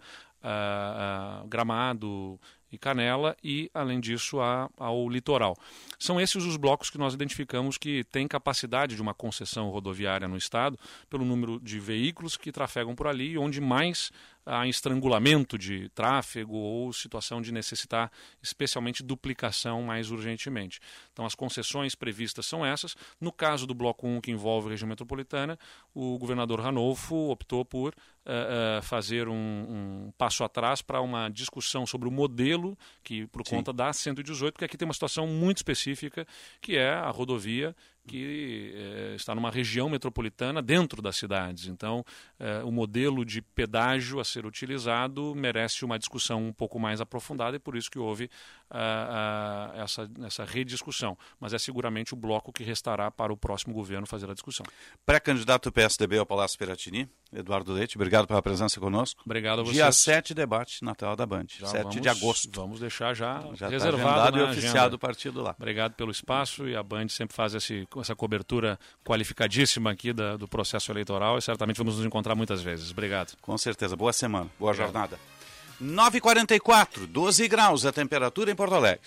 Gramado, e Canela e, além disso, a, ao litoral. São esses os blocos que nós identificamos que têm capacidade de uma concessão rodoviária no Estado, pelo número de veículos que trafegam por ali, onde mais há estrangulamento de tráfego ou situação de necessitar especialmente duplicação mais urgentemente. Então as concessões previstas são essas. No caso do bloco 1 que envolve a região metropolitana, o governador Ranolfo optou por uh, uh, fazer um, um, passo atrás para uma discussão sobre o modelo que por Sim. conta da 118, porque aqui tem uma situação muito específica que é a rodovia que eh, está numa região metropolitana dentro das cidades. Então, eh, o modelo de pedágio a ser utilizado merece uma discussão um pouco mais aprofundada e por isso que houve uh, uh, essa, essa rediscussão. Mas é seguramente o bloco que restará para o próximo governo fazer a discussão. Pré-candidato do PSDB ao Palácio Piratini, Eduardo Leite, obrigado pela presença conosco. Obrigado a vocês. Dia 7, debate na tela da Band, já 7 vamos, de agosto. Vamos deixar já, já tá reservado tá e oficiado o partido lá. Obrigado pelo espaço e a Band sempre faz esse, essa cobertura qualificadíssima aqui da, do processo eleitoral e certamente vamos nos encontrar muitas vezes. Obrigado. Com certeza. Boa semana. Boa Obrigado. jornada. 9h44, 12 graus a temperatura em Porto Alegre.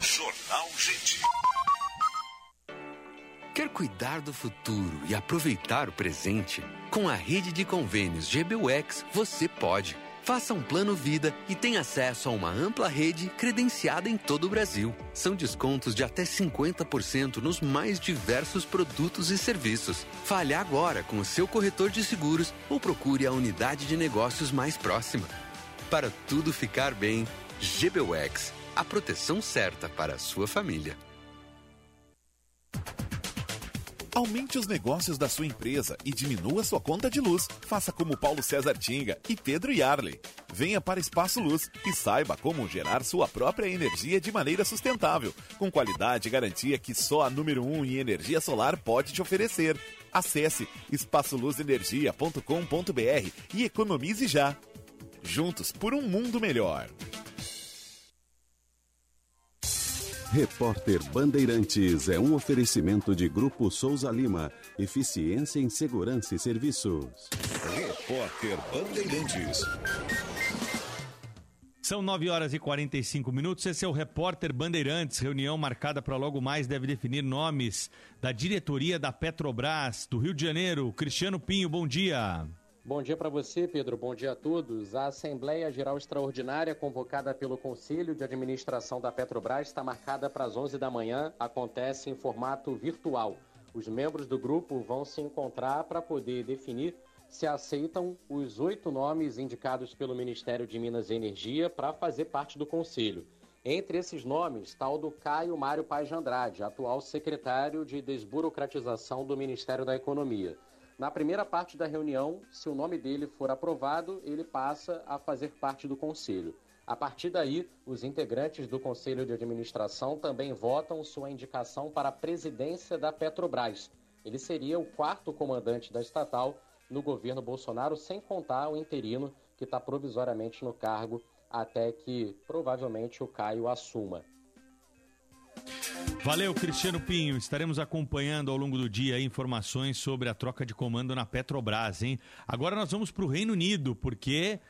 Jornal Gente. Quer cuidar do futuro e aproveitar o presente? Com a rede de convênios GBUX, você pode. Faça um plano vida e tenha acesso a uma ampla rede credenciada em todo o Brasil. São descontos de até 50% nos mais diversos produtos e serviços. Fale agora com o seu corretor de seguros ou procure a unidade de negócios mais próxima. Para tudo ficar bem, GBUX, a proteção certa para a sua família. Aumente os negócios da sua empresa e diminua sua conta de luz. Faça como Paulo César Tinga e Pedro Yarley. Venha para Espaço Luz e saiba como gerar sua própria energia de maneira sustentável, com qualidade e garantia que só a número 1 um em energia solar pode te oferecer. Acesse espaçoluzenergia.com.br e economize já. Juntos por um mundo melhor. Repórter Bandeirantes é um oferecimento de Grupo Souza Lima. Eficiência em Segurança e Serviços. Repórter Bandeirantes. São 9 horas e 45 minutos. Esse é o repórter Bandeirantes. Reunião marcada para logo mais deve definir nomes da diretoria da Petrobras do Rio de Janeiro. Cristiano Pinho, bom dia. Bom dia para você, Pedro. Bom dia a todos. A Assembleia Geral Extraordinária, convocada pelo Conselho de Administração da Petrobras, está marcada para as 11 da manhã. Acontece em formato virtual. Os membros do grupo vão se encontrar para poder definir se aceitam os oito nomes indicados pelo Ministério de Minas e Energia para fazer parte do Conselho. Entre esses nomes está o do Caio Mário Paz de Andrade, atual secretário de Desburocratização do Ministério da Economia. Na primeira parte da reunião, se o nome dele for aprovado, ele passa a fazer parte do Conselho. A partir daí, os integrantes do Conselho de Administração também votam sua indicação para a presidência da Petrobras. Ele seria o quarto comandante da estatal no governo Bolsonaro, sem contar o interino que está provisoriamente no cargo até que provavelmente o Caio assuma. Valeu, Cristiano Pinho. Estaremos acompanhando ao longo do dia informações sobre a troca de comando na Petrobras, hein? Agora nós vamos para o Reino Unido, porque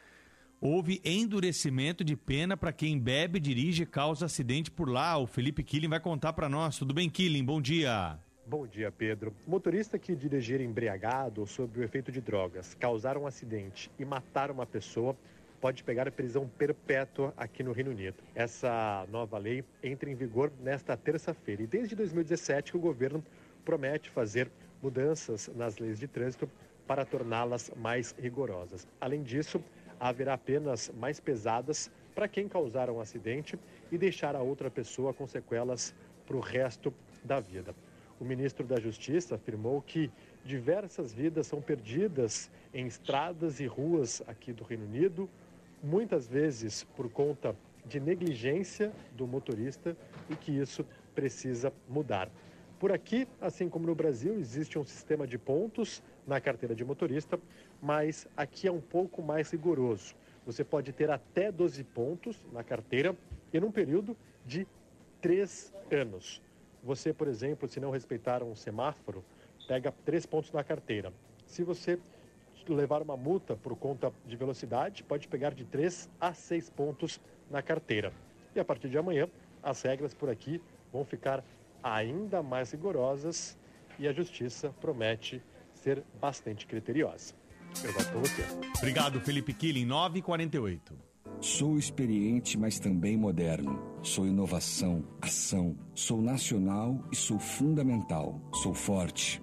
houve endurecimento de pena para quem bebe, dirige e causa acidente por lá. O Felipe Killing vai contar para nós. Tudo bem, Killing? Bom dia. Bom dia, Pedro. Motorista que dirigir embriagado ou sob o efeito de drogas, causar um acidente e matar uma pessoa pode pegar prisão perpétua aqui no Reino Unido. Essa nova lei entra em vigor nesta terça-feira e desde 2017 o governo promete fazer mudanças nas leis de trânsito para torná-las mais rigorosas. Além disso, haverá penas mais pesadas para quem causar um acidente e deixar a outra pessoa com sequelas para o resto da vida. O ministro da Justiça afirmou que diversas vidas são perdidas em estradas e ruas aqui do Reino Unido, muitas vezes por conta de negligência do motorista e que isso precisa mudar. Por aqui, assim como no Brasil, existe um sistema de pontos na carteira de motorista, mas aqui é um pouco mais rigoroso. Você pode ter até 12 pontos na carteira e num período de três anos. Você, por exemplo, se não respeitar um semáforo, pega três pontos na carteira. Se você levar uma multa por conta de velocidade, pode pegar de três a seis pontos na carteira. E a partir de amanhã, as regras por aqui vão ficar ainda mais rigorosas e a justiça promete ser bastante criteriosa. Eu volto com você. Obrigado, Felipe Killing, 9h48. Sou experiente, mas também moderno. Sou inovação, ação. Sou nacional e sou fundamental. Sou forte.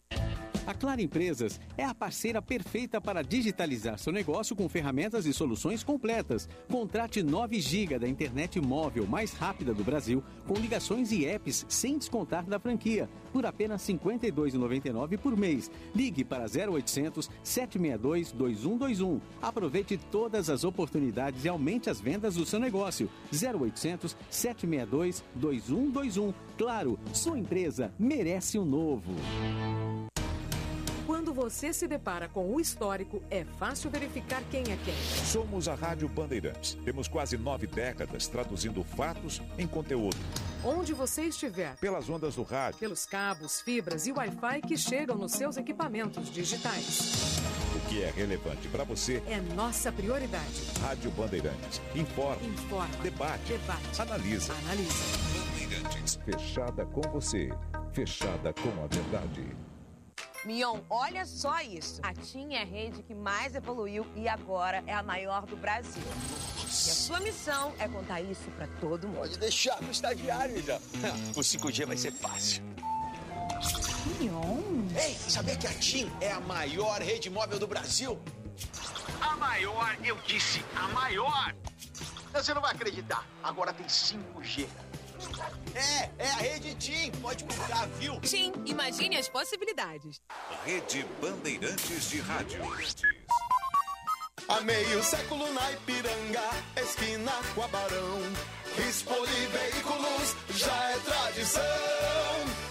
A Claro Empresas é a parceira perfeita para digitalizar seu negócio com ferramentas e soluções completas. Contrate 9 GB da internet móvel mais rápida do Brasil, com ligações e apps sem descontar da franquia, por apenas R$ 52,99 por mês. Ligue para 0800 762 2121. Aproveite todas as oportunidades e aumente as vendas do seu negócio. 0800 762 2121. Claro, sua empresa merece um novo. Quando você se depara com o histórico, é fácil verificar quem é quem. Somos a Rádio Bandeirantes. Temos quase nove décadas traduzindo fatos em conteúdo. Onde você estiver. Pelas ondas do rádio. Pelos cabos, fibras e Wi-Fi que chegam nos seus equipamentos digitais. O que é relevante para você é nossa prioridade. Rádio Bandeirantes. Informa. Informa. Debate. Debate. Analisa. Analisa. Bandeirantes. Fechada com você. Fechada com a verdade. Mion, olha só isso. A TIM é a rede que mais evoluiu e agora é a maior do Brasil. E a sua missão é contar isso para todo mundo. Pode deixar no estagiário, já. [laughs] O 5G vai ser fácil. Mion? Ei, sabia que a TIM é a maior rede móvel do Brasil? A maior, eu disse, a maior. Você não vai acreditar. Agora tem 5G. É, é a Rede TIM. Pode comprar, viu? TIM, imagine as possibilidades. Rede Bandeirantes de Rádio. Há meio século na Ipiranga, esquina com a Barão. Veículos já é tradição.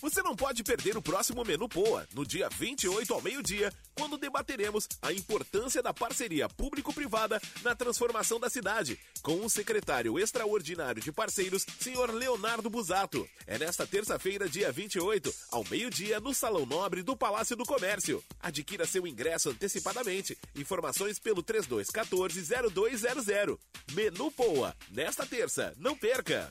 Você não pode perder o próximo Menu Poa, no dia 28 ao meio-dia, quando debateremos a importância da parceria público-privada na transformação da cidade, com o secretário extraordinário de parceiros, senhor Leonardo Busato. É nesta terça-feira, dia 28, ao meio-dia, no Salão Nobre do Palácio do Comércio. Adquira seu ingresso antecipadamente. Informações pelo 3214-0200. Menu Poa, nesta terça, não perca!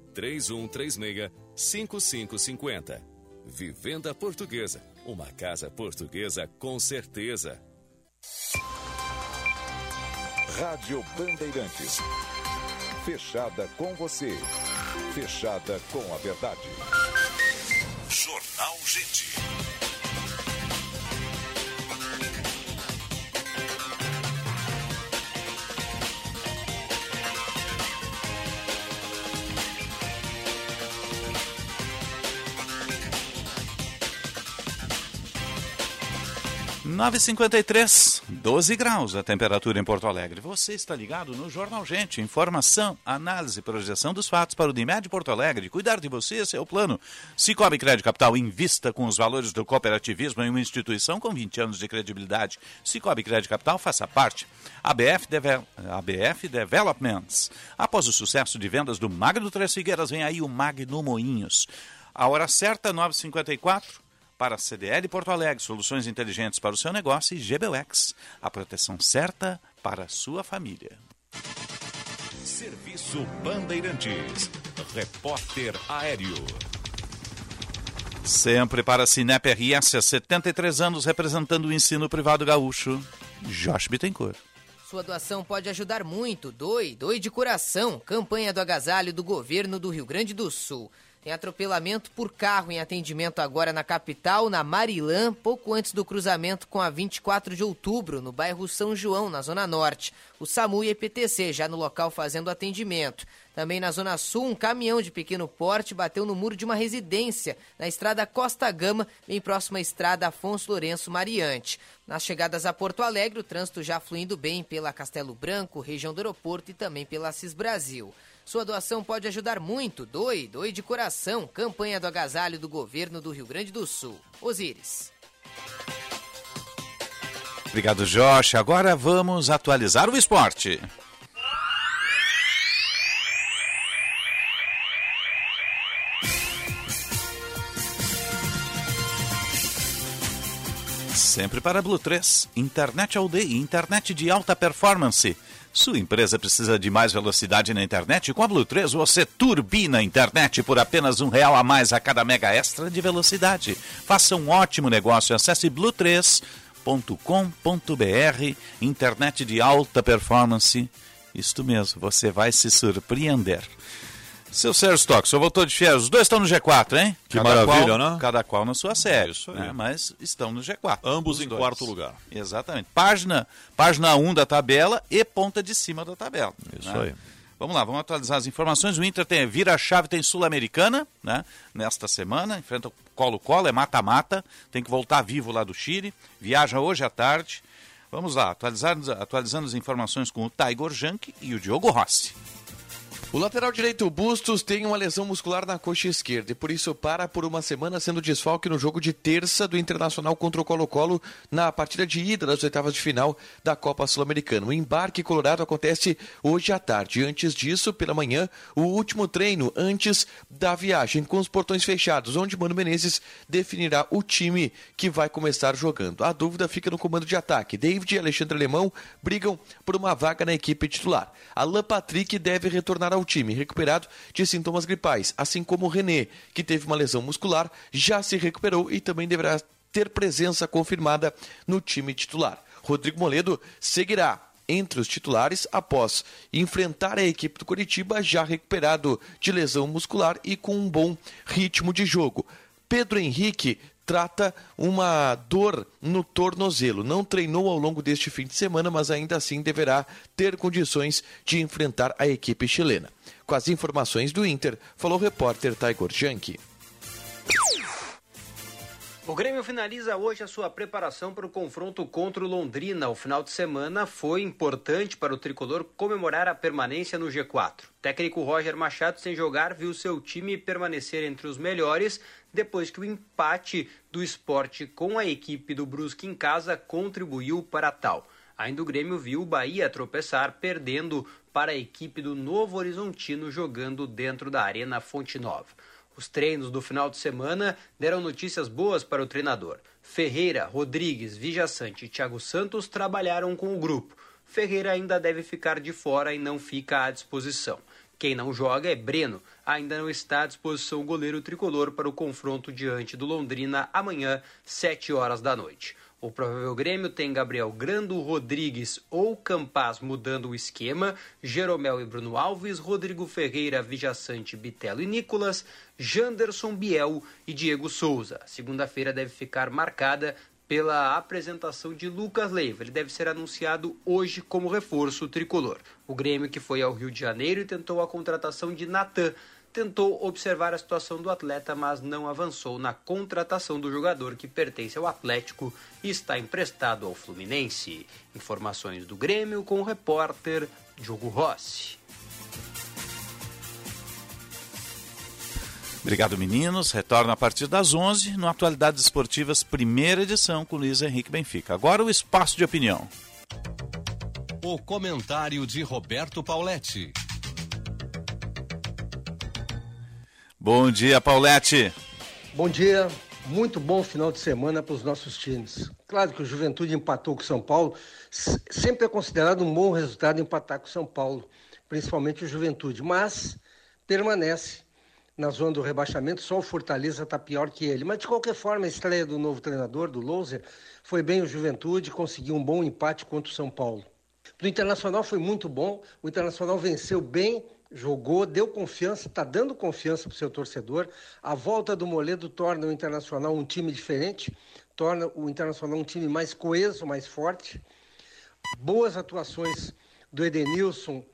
3136-5550. Vivenda Portuguesa. Uma casa portuguesa com certeza. Rádio Bandeirantes. Fechada com você. Fechada com a verdade. Jornal Gente. Nove cinquenta e três, 12 graus a temperatura em Porto Alegre. Você está ligado no Jornal Gente. Informação, análise e projeção dos fatos para o Unimed Porto Alegre. Cuidar de você, esse é o plano. Cicobi Crédito Capital invista com os valores do cooperativismo em uma instituição com 20 anos de credibilidade. Cicobi Crédito Capital faça parte. ABF, Devel ABF Developments. Após o sucesso de vendas do Magno Três Figueiras, vem aí o Magno Moinhos. A hora certa, 9h54 para a CDL Porto Alegre, soluções inteligentes para o seu negócio e GBUX, a proteção certa para a sua família. Serviço Bandeirantes. Repórter Aéreo. Sempre para a Cinep RS, há 73 anos representando o ensino privado gaúcho, Josh Bittencourt. Sua doação pode ajudar muito. Doe, doe de coração. Campanha do agasalho do governo do Rio Grande do Sul. Tem atropelamento por carro em atendimento agora na capital, na Marilã, pouco antes do cruzamento com a 24 de outubro, no bairro São João, na Zona Norte. O SAMU e EPTC já no local fazendo atendimento. Também na Zona Sul, um caminhão de pequeno porte bateu no muro de uma residência, na estrada Costa Gama, bem próxima à estrada Afonso Lourenço Mariante. Nas chegadas a Porto Alegre, o trânsito já fluindo bem pela Castelo Branco, região do aeroporto e também pela Assis Brasil. Sua doação pode ajudar muito. Doe, doe de coração. Campanha do agasalho do governo do Rio Grande do Sul. Osíris. Obrigado, Josh. Agora vamos atualizar o esporte. Sempre para Blue 3, internet all day, internet de alta performance. Sua empresa precisa de mais velocidade na internet? Com a Blue 3 você turbina a internet por apenas um real a mais a cada mega extra de velocidade. Faça um ótimo negócio. Acesse blue3.com.br, internet de alta performance. Isto mesmo, você vai se surpreender. Seu Sérgio Stock, o senhor voltou de férias. Os dois estão no G4, hein? Que maravilha, qual, né? Cada qual na sua série. Isso né? Mas estão no G4. Ambos os em dois. quarto lugar. Exatamente. Página, página 1 da tabela e ponta de cima da tabela. Isso né? aí. Vamos lá, vamos atualizar as informações. O Inter tem vira-chave, tem Sul-Americana, né? Nesta semana, enfrenta o Colo-Colo, é mata-mata, tem que voltar vivo lá do Chile. Viaja hoje à tarde. Vamos lá, atualizando, atualizando as informações com o Tiger Junk e o Diogo Rossi. O lateral direito Bustos tem uma lesão muscular na coxa esquerda e por isso para por uma semana sendo desfalque no jogo de terça do Internacional contra o Colo-Colo na partida de ida das oitavas de final da Copa Sul-Americana. O embarque colorado acontece hoje à tarde. Antes disso, pela manhã, o último treino antes da viagem com os portões fechados, onde Mano Menezes definirá o time que vai começar jogando. A dúvida fica no comando de ataque. David e Alexandre Alemão brigam por uma vaga na equipe titular. Alan Patrick deve retornar ao time, recuperado de sintomas gripais, assim como o René, que teve uma lesão muscular, já se recuperou e também deverá ter presença confirmada no time titular. Rodrigo Moledo seguirá entre os titulares após enfrentar a equipe do Curitiba já recuperado de lesão muscular e com um bom ritmo de jogo. Pedro Henrique trata uma dor no tornozelo. Não treinou ao longo deste fim de semana, mas ainda assim deverá ter condições de enfrentar a equipe chilena. Com as informações do Inter, falou o repórter Tiger Junk. O Grêmio finaliza hoje a sua preparação para o confronto contra o Londrina. O final de semana foi importante para o tricolor comemorar a permanência no G4. O técnico Roger Machado, sem jogar, viu seu time permanecer entre os melhores depois que o empate do esporte com a equipe do Brusque em casa contribuiu para tal. Ainda o Grêmio viu o Bahia tropeçar, perdendo para a equipe do Novo Horizontino jogando dentro da Arena Fonte Nova. Os treinos do final de semana deram notícias boas para o treinador. Ferreira, Rodrigues, Vijaçante e Thiago Santos trabalharam com o grupo. Ferreira ainda deve ficar de fora e não fica à disposição. Quem não joga é Breno. Ainda não está à disposição o goleiro tricolor para o confronto diante do Londrina amanhã, 7 horas da noite. O provável Grêmio tem Gabriel Grando, Rodrigues ou Campaz mudando o esquema, Jeromel e Bruno Alves, Rodrigo Ferreira, Vijaçante, Bitelo e Nicolas, Janderson, Biel e Diego Souza. Segunda-feira deve ficar marcada pela apresentação de Lucas Leiva. Ele deve ser anunciado hoje como reforço tricolor. O Grêmio, que foi ao Rio de Janeiro e tentou a contratação de Natan, tentou observar a situação do atleta, mas não avançou na contratação do jogador que pertence ao Atlético e está emprestado ao Fluminense. Informações do Grêmio com o repórter Diogo Rossi. Obrigado, meninos. Retorno a partir das 11 no Atualidades Esportivas, primeira edição com Luiz Henrique Benfica. Agora o espaço de opinião. O comentário de Roberto Pauletti. Bom dia, Paulette. Bom dia. Muito bom final de semana para os nossos times. Claro que o Juventude empatou com o São Paulo. Sempre é considerado um bom resultado empatar com o São Paulo, principalmente o Juventude. Mas permanece na zona do rebaixamento. Só o Fortaleza está pior que ele. Mas de qualquer forma, a estreia do novo treinador, do Louser, foi bem o Juventude, conseguiu um bom empate contra o São Paulo. Do Internacional foi muito bom. O Internacional venceu bem jogou, deu confiança, está dando confiança para o seu torcedor. A volta do Moledo torna o Internacional um time diferente, torna o Internacional um time mais coeso, mais forte. Boas atuações do Edenilson,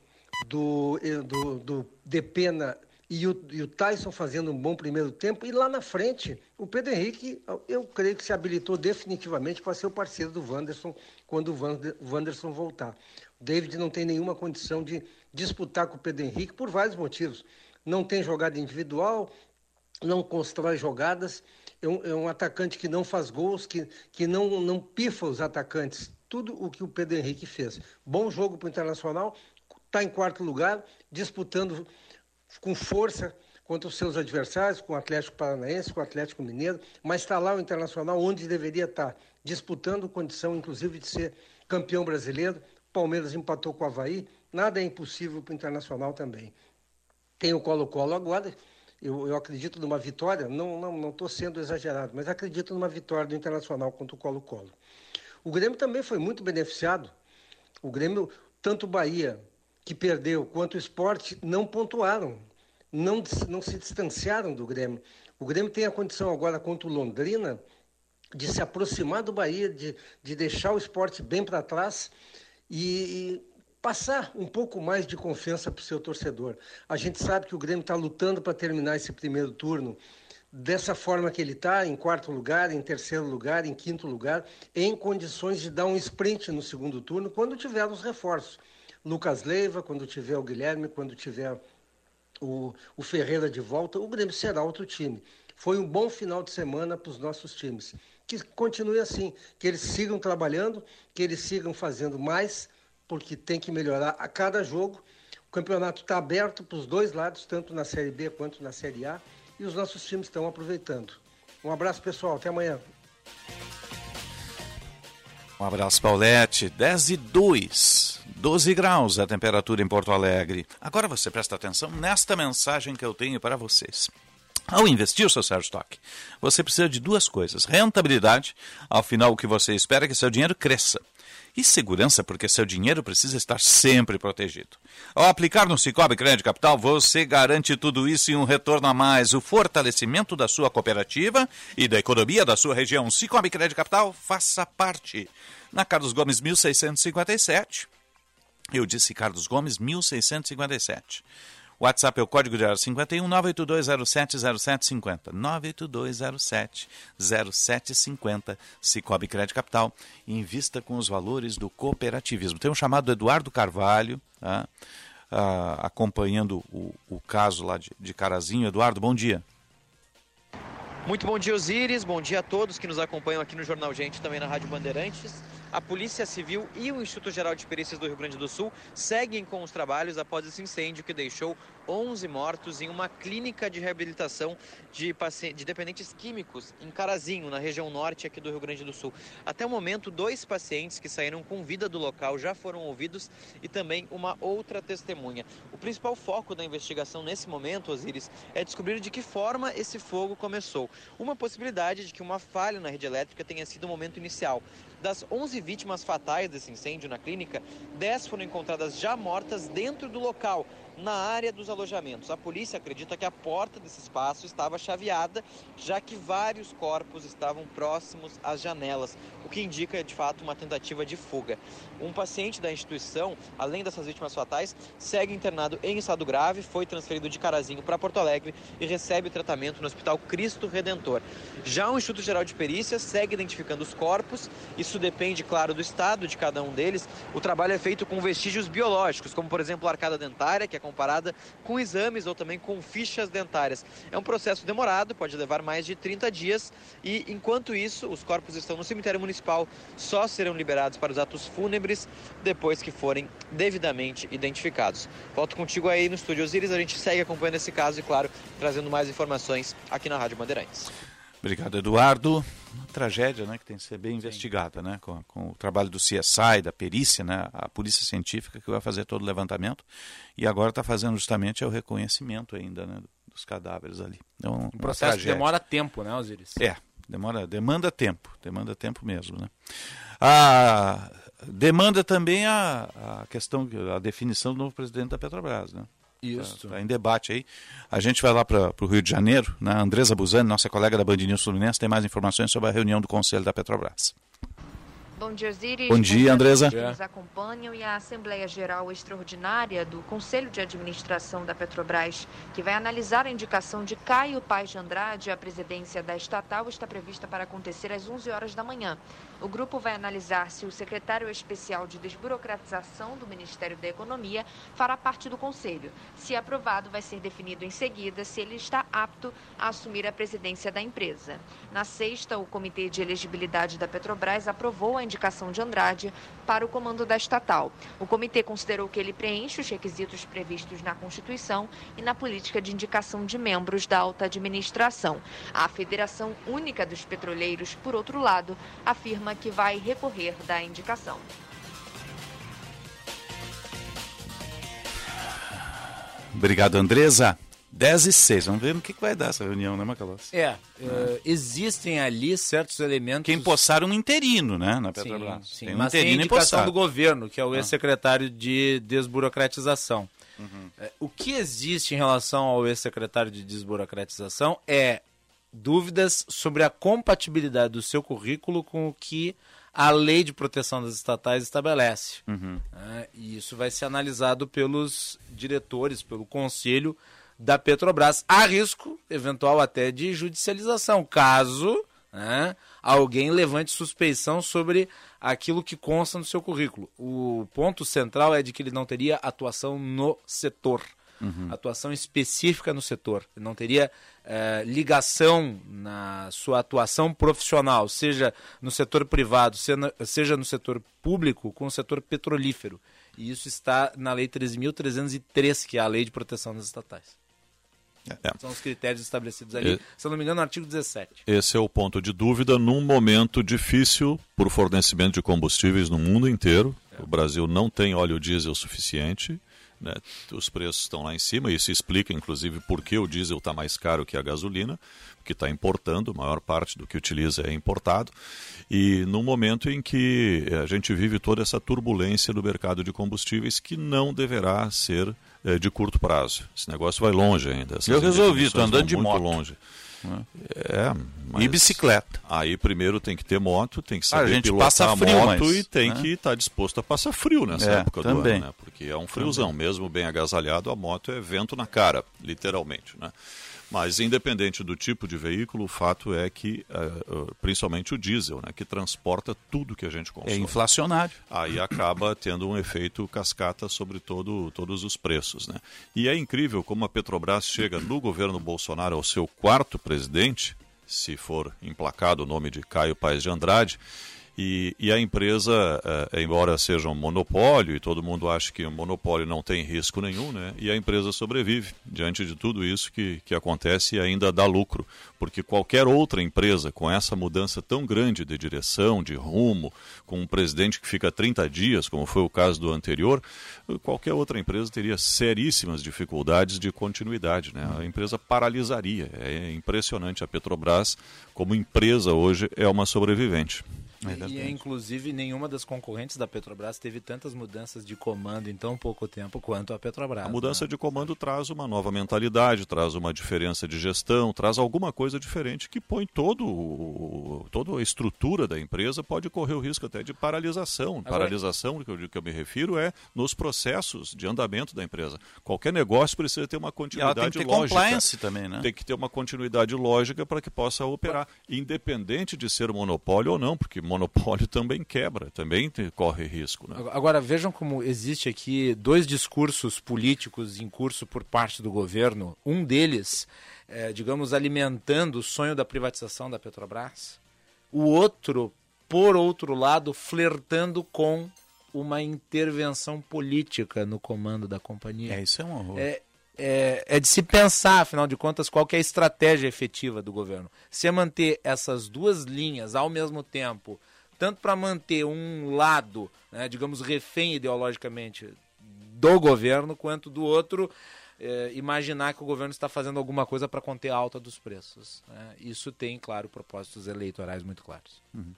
do, do, do Depena e o, e o Tyson fazendo um bom primeiro tempo. E lá na frente, o Pedro Henrique, eu creio que se habilitou definitivamente para ser o parceiro do Wanderson quando o Wanderson voltar. O David não tem nenhuma condição de disputar com o Pedro Henrique por vários motivos. Não tem jogada individual, não constrói jogadas, é um, é um atacante que não faz gols, que, que não, não pifa os atacantes tudo o que o Pedro Henrique fez. Bom jogo para o Internacional, está em quarto lugar, disputando com força contra os seus adversários, com o Atlético Paranaense, com o Atlético Mineiro, mas está lá o Internacional onde deveria estar, disputando condição, inclusive, de ser campeão brasileiro. Palmeiras empatou com o Havaí, nada é impossível para o Internacional também. Tem o Colo-Colo agora, eu, eu, acredito numa vitória, não estou não, não sendo exagerado, mas acredito numa vitória do Internacional contra o Colo-Colo. O Grêmio também foi muito beneficiado. O Grêmio, tanto Bahia, que perdeu, quanto o esporte, não pontuaram, não, não se distanciaram do Grêmio. O Grêmio tem a condição agora contra o Londrina de se aproximar do Bahia, de, de deixar o esporte bem para trás e, e passar um pouco mais de confiança para o seu torcedor. A gente sabe que o Grêmio está lutando para terminar esse primeiro turno dessa forma que ele está, em quarto lugar, em terceiro lugar, em quinto lugar, em condições de dar um sprint no segundo turno, quando tiver os reforços. Lucas Leiva, quando tiver o Guilherme, quando tiver o, o Ferreira de volta, o Grêmio será outro time. Foi um bom final de semana para os nossos times. Que continue assim, que eles sigam trabalhando, que eles sigam fazendo mais, porque tem que melhorar a cada jogo. O campeonato está aberto para os dois lados, tanto na Série B quanto na Série A, e os nossos times estão aproveitando. Um abraço, pessoal. Até amanhã. Um abraço, Paulette. 10 e 2, 12 graus a temperatura em Porto Alegre. Agora você presta atenção nesta mensagem que eu tenho para vocês. Ao investir o seu Sérgio Stock, você precisa de duas coisas: rentabilidade, ao final o que você espera é que seu dinheiro cresça e segurança, porque seu dinheiro precisa estar sempre protegido. Ao aplicar no Cicobi Crédito Capital, você garante tudo isso e um retorno a mais, o fortalecimento da sua cooperativa e da economia da sua região. Cicobi Crédito Capital, faça parte. Na Carlos Gomes 1657, eu disse Carlos Gomes 1657. WhatsApp é o código de área 51 982070750. 982070750. Cicobi Crédito Capital. Invista com os valores do cooperativismo. Tem um chamado Eduardo Carvalho, tá? ah, acompanhando o, o, caso lá de, de Carazinho. Eduardo, bom dia. Muito bom dia, Osíris. Bom dia a todos que nos acompanham aqui no Jornal Gente, também na Rádio Bandeirantes a Polícia Civil e o Instituto Geral de Perícias do Rio Grande do Sul seguem com os trabalhos após esse incêndio que deixou 11 mortos em uma clínica de reabilitação de, de dependentes químicos em Carazinho, na região norte aqui do Rio Grande do Sul. Até o momento, dois pacientes que saíram com vida do local já foram ouvidos e também uma outra testemunha. O principal foco da investigação nesse momento, Osiris, é descobrir de que forma esse fogo começou. Uma possibilidade de que uma falha na rede elétrica tenha sido o momento inicial. Das 11 vítimas fatais desse incêndio na clínica, 10 foram encontradas já mortas dentro do local, na área dos alojamentos. A polícia acredita que a porta desse espaço estava chaveada, já que vários corpos estavam próximos às janelas, o que indica de fato uma tentativa de fuga. Um paciente da instituição, além dessas vítimas fatais, segue internado em estado grave, foi transferido de Carazinho para Porto Alegre e recebe tratamento no Hospital Cristo Redentor. Já o Instituto Geral de Perícias segue identificando os corpos, isso depende, claro, do estado de cada um deles. O trabalho é feito com vestígios biológicos, como por exemplo a arcada dentária, que é comparada com exames ou também com fichas dentárias. É um processo demorado, pode levar mais de 30 dias e, enquanto isso, os corpos estão no cemitério municipal, só serão liberados para os atos fúnebres depois que forem devidamente identificados. Volto contigo aí no estúdio Osiris, a gente segue acompanhando esse caso e, claro, trazendo mais informações aqui na Rádio Bandeirantes. Obrigado, Eduardo. Uma tragédia né, que tem que ser bem Sim. investigada, né, com, com, o trabalho do CSI, da perícia, né, a polícia científica que vai fazer todo o levantamento e agora está fazendo justamente o reconhecimento ainda né, dos cadáveres ali. Então, um processo que demora tempo, né, Osiris? É, demora, demanda tempo, demanda tempo mesmo. Né? A, demanda também a, a questão, a definição do novo presidente da Petrobras, né? Isso. Tá, tá em debate aí. A gente vai lá para o Rio de Janeiro, né? Andresa Buzani, nossa colega da Band News Fluminense, tem mais informações sobre a reunião do Conselho da Petrobras. Bom dia, Osiris. Bom dia, Andresa. Que nos acompanham e a Assembleia Geral Extraordinária do Conselho de Administração da Petrobras, que vai analisar a indicação de Caio Paz de Andrade à presidência da estatal, está prevista para acontecer às 11 horas da manhã. O grupo vai analisar se o secretário especial de desburocratização do Ministério da Economia fará parte do conselho. Se aprovado, vai ser definido em seguida se ele está apto a assumir a presidência da empresa. Na sexta, o Comitê de Elegibilidade da Petrobras aprovou a indicação de Andrade para o comando da estatal. O comitê considerou que ele preenche os requisitos previstos na Constituição e na política de indicação de membros da alta administração. A Federação Única dos Petroleiros, por outro lado, afirma que vai recorrer da indicação. Obrigado, Andresa. 10 e 6. Vamos ver no que, que vai dar essa reunião, né, Macalossi? É, uh, existem ali certos elementos... Que empossaram um interino, né, na Petrobras. Sim, sim. Tem um mas tem a indicação do governo, que é o ah. ex-secretário de desburocratização. Uhum. É, o que existe em relação ao ex-secretário de desburocratização é dúvidas sobre a compatibilidade do seu currículo com o que a lei de proteção das estatais estabelece. Uhum. É, e isso vai ser analisado pelos diretores, pelo conselho da Petrobras. Há risco, eventual até, de judicialização, caso né, alguém levante suspeição sobre aquilo que consta no seu currículo. O ponto central é de que ele não teria atuação no setor. Uhum. Atuação específica no setor. Não teria eh, ligação na sua atuação profissional, seja no setor privado, seja no setor público, com o setor petrolífero. E isso está na Lei 13.303, que é a Lei de Proteção das Estatais. É. São os critérios estabelecidos ali, e, se eu não me engano, no artigo 17. Esse é o ponto de dúvida num momento difícil para o fornecimento de combustíveis no mundo inteiro. É. O Brasil não tem óleo diesel suficiente. Né? Os preços estão lá em cima, e isso explica, inclusive, por que o diesel está mais caro que a gasolina, porque está importando, a maior parte do que utiliza é importado. E num momento em que a gente vive toda essa turbulência do mercado de combustíveis que não deverá ser é, de curto prazo. Esse negócio vai longe ainda. Eu resolvi, estou andando de muito moto. longe. É, e bicicleta. Aí primeiro tem que ter moto, tem que saber a gente pilotar passa frio, a moto mas, e tem né? que estar tá disposto a passar frio nessa é, época também. do ano, né? Porque é um friozão, também. mesmo bem agasalhado, a moto é vento na cara, literalmente, né? Mas, independente do tipo de veículo, o fato é que, uh, principalmente o diesel, né, que transporta tudo que a gente consome. É inflacionário. Aí acaba tendo um efeito cascata sobre todo, todos os preços. Né? E é incrível como a Petrobras chega no governo Bolsonaro ao seu quarto presidente, se for emplacado o nome de Caio Paes de Andrade, e, e, a empresa, é, embora seja um monopólio, e todo mundo acha que um monopólio não tem risco nenhum, né? e a empresa sobrevive diante de tudo isso que, que acontece e ainda dá lucro. Porque qualquer outra empresa com essa mudança tão grande de direção, de rumo, com um presidente que fica 30 dias, como foi o caso do anterior, qualquer outra empresa teria seríssimas dificuldades de continuidade. Né? A empresa paralisaria. É impressionante. A Petrobras, como empresa hoje, é uma sobrevivente. É e, inclusive, nenhuma das concorrentes da Petrobras teve tantas mudanças de comando em tão pouco tempo quanto a Petrobras. A mudança né? de comando traz uma nova mentalidade, traz uma diferença de gestão, traz alguma coisa diferente que põe todo, toda a estrutura da empresa, pode correr o risco até de paralisação. Agora, paralisação, que eu, que eu me refiro, é nos processos de andamento da empresa. Qualquer negócio precisa ter uma continuidade tem que ter lógica. compliance também, né? Tem que ter uma continuidade lógica para que possa operar, independente de ser monopólio ou não, porque monopólio [laughs] também quebra, também corre risco. Né? Agora, vejam como existe aqui dois discursos políticos em curso por parte do governo. Um deles, é, digamos, alimentando o sonho da privatização da Petrobras. O outro, por outro lado, flertando com uma intervenção política no comando da companhia. É, isso é um horror. É, é, é, de se pensar, afinal de contas, qual é a estratégia efetiva do governo. Se é manter essas duas linhas ao mesmo tempo, tanto para manter um lado, né, digamos, refém ideologicamente do governo, quanto do outro, é, imaginar que o governo está fazendo alguma coisa para conter a alta dos preços. Né? Isso tem, claro, propósitos eleitorais muito claros. Uhum.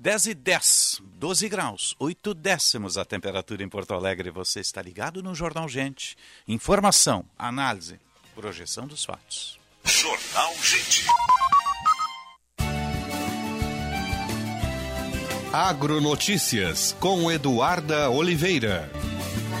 10 e 10, 12 graus, 8 décimos a temperatura em Porto Alegre. Você está ligado no Jornal Gente. Informação, análise, projeção dos fatos. Jornal Gente. Agronotícias com Eduarda Oliveira.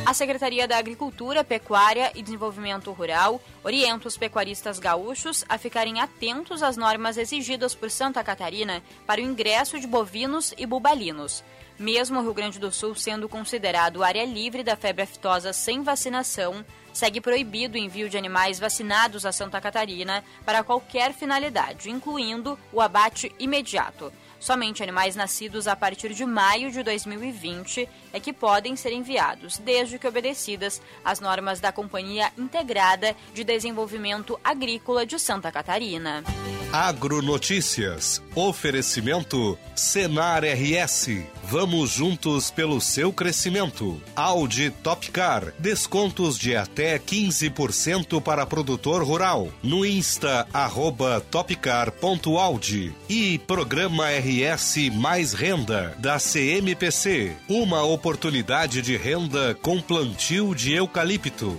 A Secretaria da Agricultura, Pecuária e Desenvolvimento Rural orienta os pecuaristas gaúchos a ficarem atentos às normas exigidas por Santa Catarina para o ingresso de bovinos e bubalinos. Mesmo o Rio Grande do Sul sendo considerado área livre da febre aftosa sem vacinação, segue proibido o envio de animais vacinados a Santa Catarina para qualquer finalidade, incluindo o abate imediato. Somente animais nascidos a partir de maio de 2020 é que podem ser enviados, desde que obedecidas as normas da Companhia Integrada de Desenvolvimento Agrícola de Santa Catarina. Agronotícias. Oferecimento Senar RS. Vamos juntos pelo seu crescimento. Audi Topcar. Descontos de até 15% para produtor rural. No Insta, arroba topcar.audi. E Programa RS Mais Renda, da CMPC. Uma oportunidade de renda com plantio de eucalipto.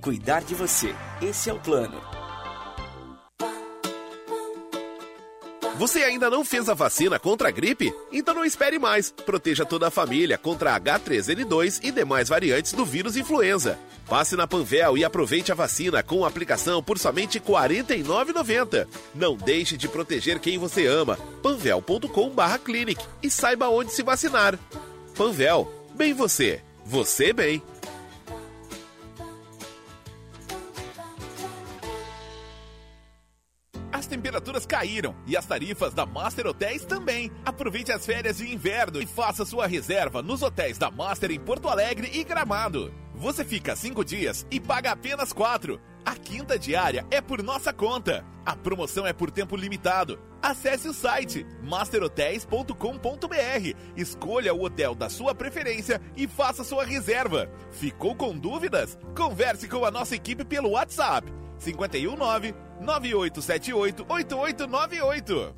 Cuidar de você. Esse é o plano. Você ainda não fez a vacina contra a gripe? Então não espere mais. Proteja toda a família contra H3N2 e demais variantes do vírus influenza. Passe na Panvel e aproveite a vacina com aplicação por somente R$ 49,90. Não deixe de proteger quem você ama. panvel.com/clinic e saiba onde se vacinar. Panvel, bem você, você bem. As temperaturas caíram e as tarifas da Master Hotéis também. Aproveite as férias de inverno e faça sua reserva nos hotéis da Master em Porto Alegre e Gramado. Você fica cinco dias e paga apenas quatro. A quinta diária é por nossa conta. A promoção é por tempo limitado. Acesse o site masterhotels.com.br, escolha o hotel da sua preferência e faça sua reserva. Ficou com dúvidas? Converse com a nossa equipe pelo WhatsApp 519 9878 8898.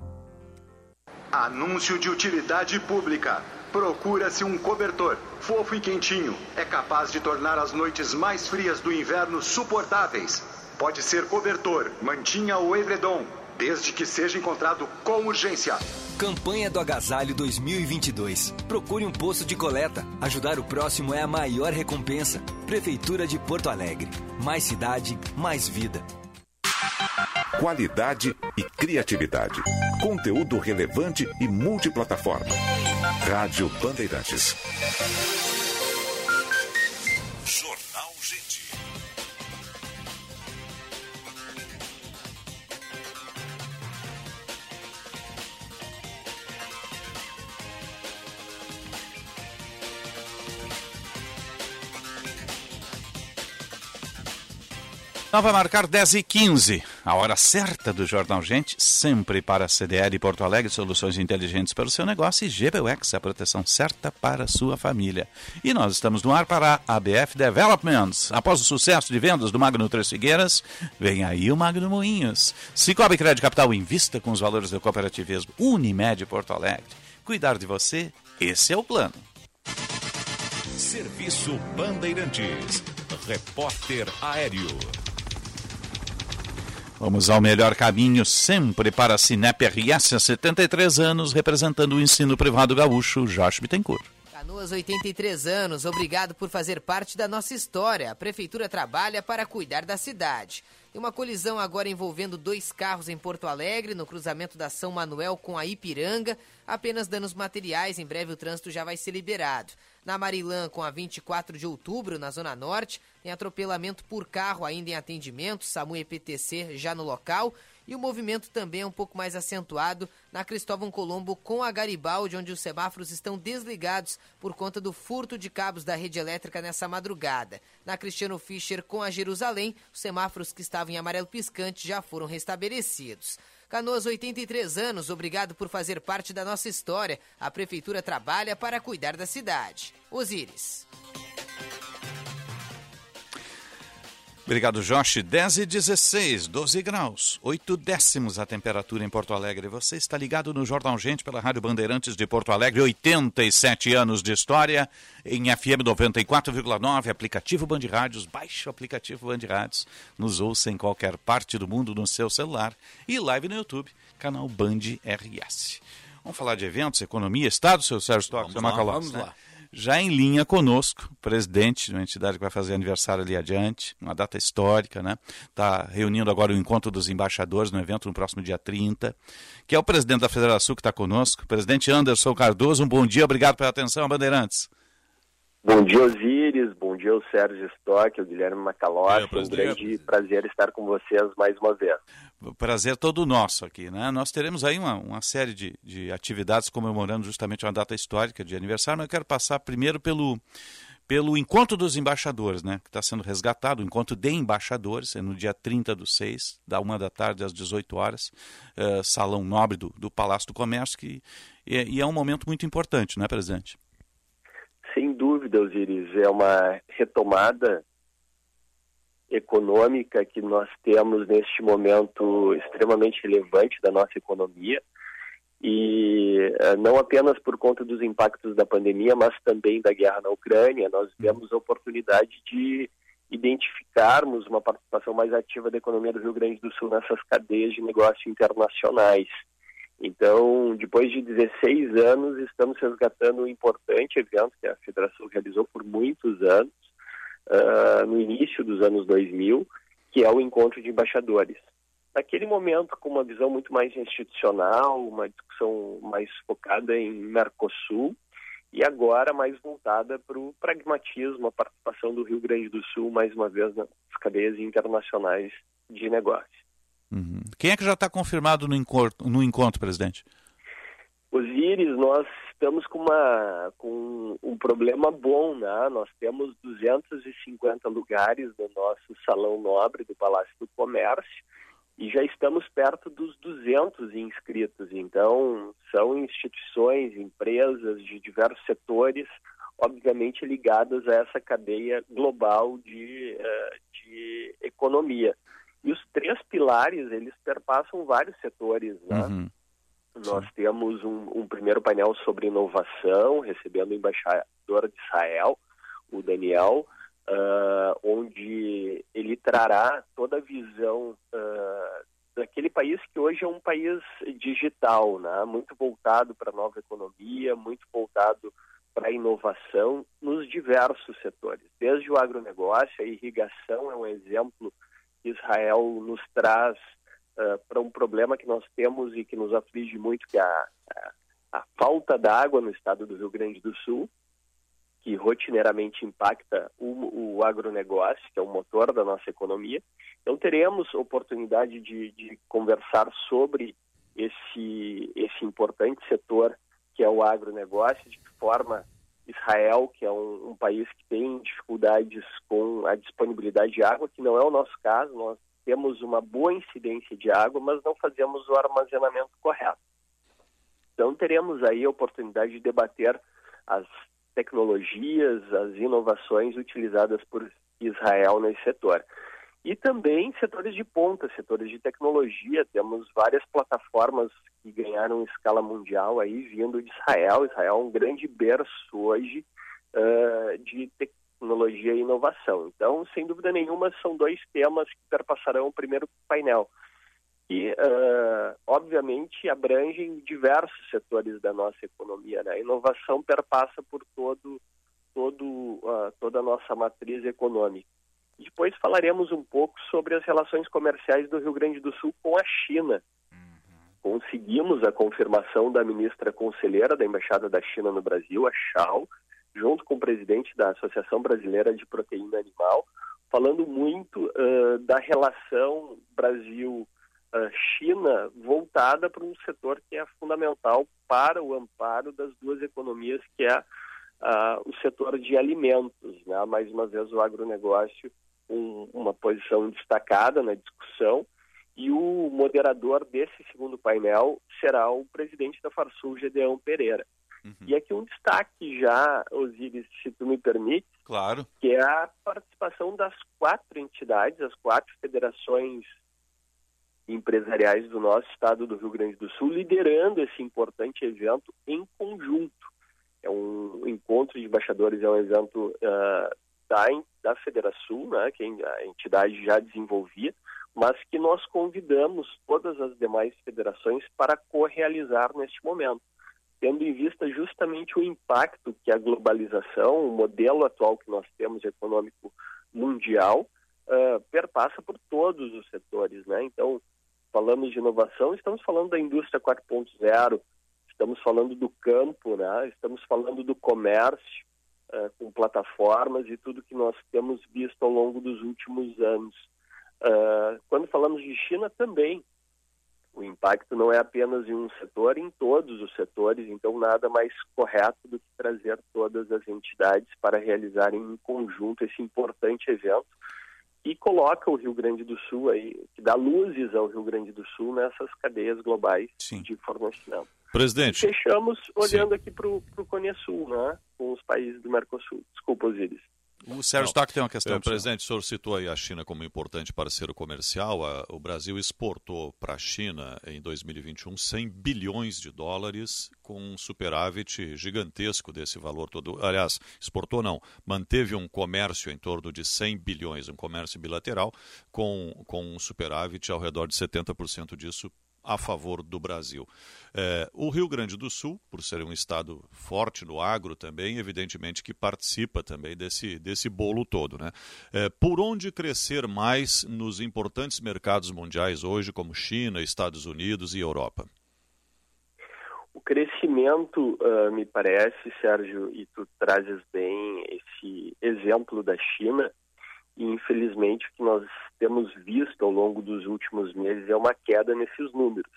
Anúncio de utilidade pública. Procura-se um cobertor, fofo e quentinho. É capaz de tornar as noites mais frias do inverno suportáveis. Pode ser cobertor, mantinha ou edredom, desde que seja encontrado com urgência. Campanha do Agasalho 2022. Procure um posto de coleta. Ajudar o próximo é a maior recompensa. Prefeitura de Porto Alegre. Mais cidade, mais vida. Qualidade e criatividade. Conteúdo relevante e multiplataforma. Rádio Bandeirantes. Então vai marcar 10 e 15 a hora certa do Jornal Gente, sempre para a CDL Porto Alegre, soluções inteligentes para o seu negócio e GBUX, a proteção certa para a sua família. E nós estamos no ar para a ABF Developments. Após o sucesso de vendas do Magno Três Figueiras, vem aí o Magno Moinhos. Cicobi Crédito Capital invista com os valores do cooperativismo Unimed Porto Alegre. Cuidar de você, esse é o plano. Serviço Bandeirantes. Repórter Aéreo. Vamos ao melhor caminho sempre para a Cinep RS há 73 anos, representando o ensino privado gaúcho, Josh Bittencourt. Canoas, 83 anos, obrigado por fazer parte da nossa história. A Prefeitura trabalha para cuidar da cidade. Tem uma colisão agora envolvendo dois carros em Porto Alegre, no cruzamento da São Manuel com a Ipiranga. Apenas danos materiais, em breve o trânsito já vai ser liberado. Na Marilã, com a 24 de outubro, na Zona Norte, tem atropelamento por carro ainda em atendimento, SAMU EPTC já no local. E o movimento também é um pouco mais acentuado na Cristóvão Colombo com a Garibaldi, onde os semáforos estão desligados por conta do furto de cabos da rede elétrica nessa madrugada. Na Cristiano Fischer com a Jerusalém, os semáforos que estavam em amarelo piscante já foram restabelecidos. Canoas, 83 anos, obrigado por fazer parte da nossa história. A Prefeitura trabalha para cuidar da cidade. Osíris. Obrigado, Josh. 10 e 16, 12 graus, 8 décimos a temperatura em Porto Alegre. Você está ligado no Jornal Gente pela Rádio Bandeirantes de Porto Alegre, 87 anos de história, em FM 94,9, aplicativo Band Rádios. Baixe o aplicativo Band Rádios, nos ouça em qualquer parte do mundo no seu celular e live no YouTube, canal Band RS. Vamos falar de eventos, economia, Estado, seu Sérgio Stock, seu Macalós, vamos né? lá. Já em linha conosco, presidente de uma entidade que vai fazer aniversário ali adiante, uma data histórica, né? Está reunindo agora o encontro dos embaixadores no evento no próximo dia 30, que é o presidente da Federação que está conosco, presidente Anderson Cardoso. Um bom dia, obrigado pela atenção, Bandeirantes. Bom dia, Osíris. Dia, o Sérgio Stock, o Guilherme Macalossi. um prazer, grande prazer estar com vocês mais uma vez. Prazer todo nosso aqui, né? Nós teremos aí uma, uma série de, de atividades comemorando justamente uma data histórica de aniversário, mas eu quero passar primeiro pelo, pelo Encontro dos Embaixadores, né? Que está sendo resgatado, o Encontro de Embaixadores, é no dia 30 do 6, da uma da tarde às 18 horas, eh, Salão Nobre do, do Palácio do Comércio, que, e, é- e é um momento muito importante, né, presidente? Sem dúvida, Osiris, é uma retomada econômica que nós temos neste momento extremamente relevante da nossa economia e eh, não apenas por conta dos impactos da pandemia, mas também da guerra na Ucrânia, nós vemos a oportunidade de identificarmos uma participação mais ativa da economia do Rio Grande do Sul nessas cadeias de negócio internacionais. Então, depois de 16 anos, estamos resgatando um importante evento que a Federação realizou por muitos anos, ah, no início dos anos 2000, que é o Encontro de Embaixadores. Naquele momento, com uma visão muito mais institucional, uma discussão mais focada em Mercosul, e agora mais voltada para o pragmatismo, a participação do Rio Grande do Sul, mais uma vez, nas cadeias internacionais de negócio. Quem é que já está confirmado no encontro, no encontro, presidente? Osíris, nós estamos com, uma, com um problema bom, né? Nós temos 250 lugares no nosso Salão Nobre do Palácio do Comércio e já estamos perto dos 200 inscritos. Então, são instituições, empresas de diversos setores, obviamente ligadas a essa cadeia global de, eh, de economia. E os três pilares, eles perpassam vários setores, né? Uhum. Nós temos um, um primeiro painel sobre inovação, recebendo o embaixador de Israel, o Daniel, ah, onde ele trará toda a visão ah, daquele país que hoje é um país digital, né? muito voltado para a nova economia, muito voltado para a inovação nos diversos setores, desde o agronegócio, a irrigação é um exemplo Israel nos traz uh, para um problema que nós temos e que nos aflige muito, que é a, a, a falta d'água no estado do Rio Grande do Sul, que rotineiramente impacta o, o agronegócio, que é o motor da nossa economia. Então, teremos oportunidade de, de conversar sobre esse, esse importante setor que é o agronegócio, de que forma Israel, que é um, um, país que tem dificuldades com a disponibilidade de água, que não é o nosso caso, nós temos uma boa incidência de água, mas não fazemos o armazenamento correto. Então, teremos aí a oportunidade de debater as tecnologias, as inovações utilizadas por Israel nesse setor. E também setores de ponta, setores de tecnologia. Temos várias plataformas que ganharam escala mundial aí vindo de Israel. Israel é um grande berço hoje uh, de te tecnologia e inovação. Então, sem dúvida nenhuma, são dois temas que perpassarão o primeiro painel. E, uh, obviamente, abrangem diversos setores da nossa economia. Né? A inovação perpassa por todo, todo, uh, toda a nossa matriz econômica. Depois falaremos um pouco sobre as relações comerciais do Rio Grande do Sul com a China. Conseguimos a confirmação da ministra conselheira da Embaixada da China no Brasil, a Shao, junto com o presidente da Associação Brasileira de Proteína Animal, falando muito uh, da relação Brasil-China voltada para um setor que é fundamental para o amparo das duas economias, que é uh, o setor de alimentos. Né? Mais uma vez, o agronegócio um, uma posição destacada na discussão e o moderador desse segundo painel será o presidente da Farsul, Gedeão Pereira. Uhum. E aqui um destaque já, Osiris, se tu me permite, claro. que é a participação das quatro entidades, as quatro federações empresariais do nosso estado do Rio Grande do Sul, liderando esse importante evento em conjunto. É um encontro de embaixadores, é um evento uh, da, da Federação, né, que a entidade já desenvolvia, mas que nós convidamos todas as demais federações para co-realizar neste momento, tendo em vista justamente o impacto que a globalização, o modelo atual que nós temos econômico mundial, uh, perpassa por todos os setores. Né? Então, falamos de inovação, estamos falando da indústria 4.0, estamos falando do campo, né? estamos falando do comércio, uh, com plataformas e tudo que nós temos visto ao longo dos últimos anos. Uh, quando falamos de China, também o impacto não é apenas em um setor, em todos os setores, então nada mais correto do que trazer todas as entidades para realizarem em conjunto esse importante evento e coloca o Rio Grande do Sul aí, que dá luzes ao Rio Grande do Sul nessas cadeias globais Sim. de fornecimento. Presidente. Fechamos olhando Sim. aqui para o Cone Sul, né? com os países do Mercosul. Desculpa, Osiris. O Sérgio Stack tem uma questão. É, presidente, o senhor citou aí a China como importante parceiro comercial. O Brasil exportou para a China em 2021 100 bilhões de dólares, com um superávit gigantesco desse valor todo. Aliás, exportou não, manteve um comércio em torno de 100 bilhões, um comércio bilateral, com, com um superávit ao redor de 70% disso a favor do Brasil. É, o Rio Grande do Sul, por ser um estado forte no agro também, evidentemente que participa também desse, desse bolo todo. Né? É, por onde crescer mais nos importantes mercados mundiais hoje, como China, Estados Unidos e Europa? O crescimento, uh, me parece, Sérgio, e tu trazes bem esse exemplo da China, e infelizmente o que nós temos visto ao longo dos últimos meses é uma queda nesses números.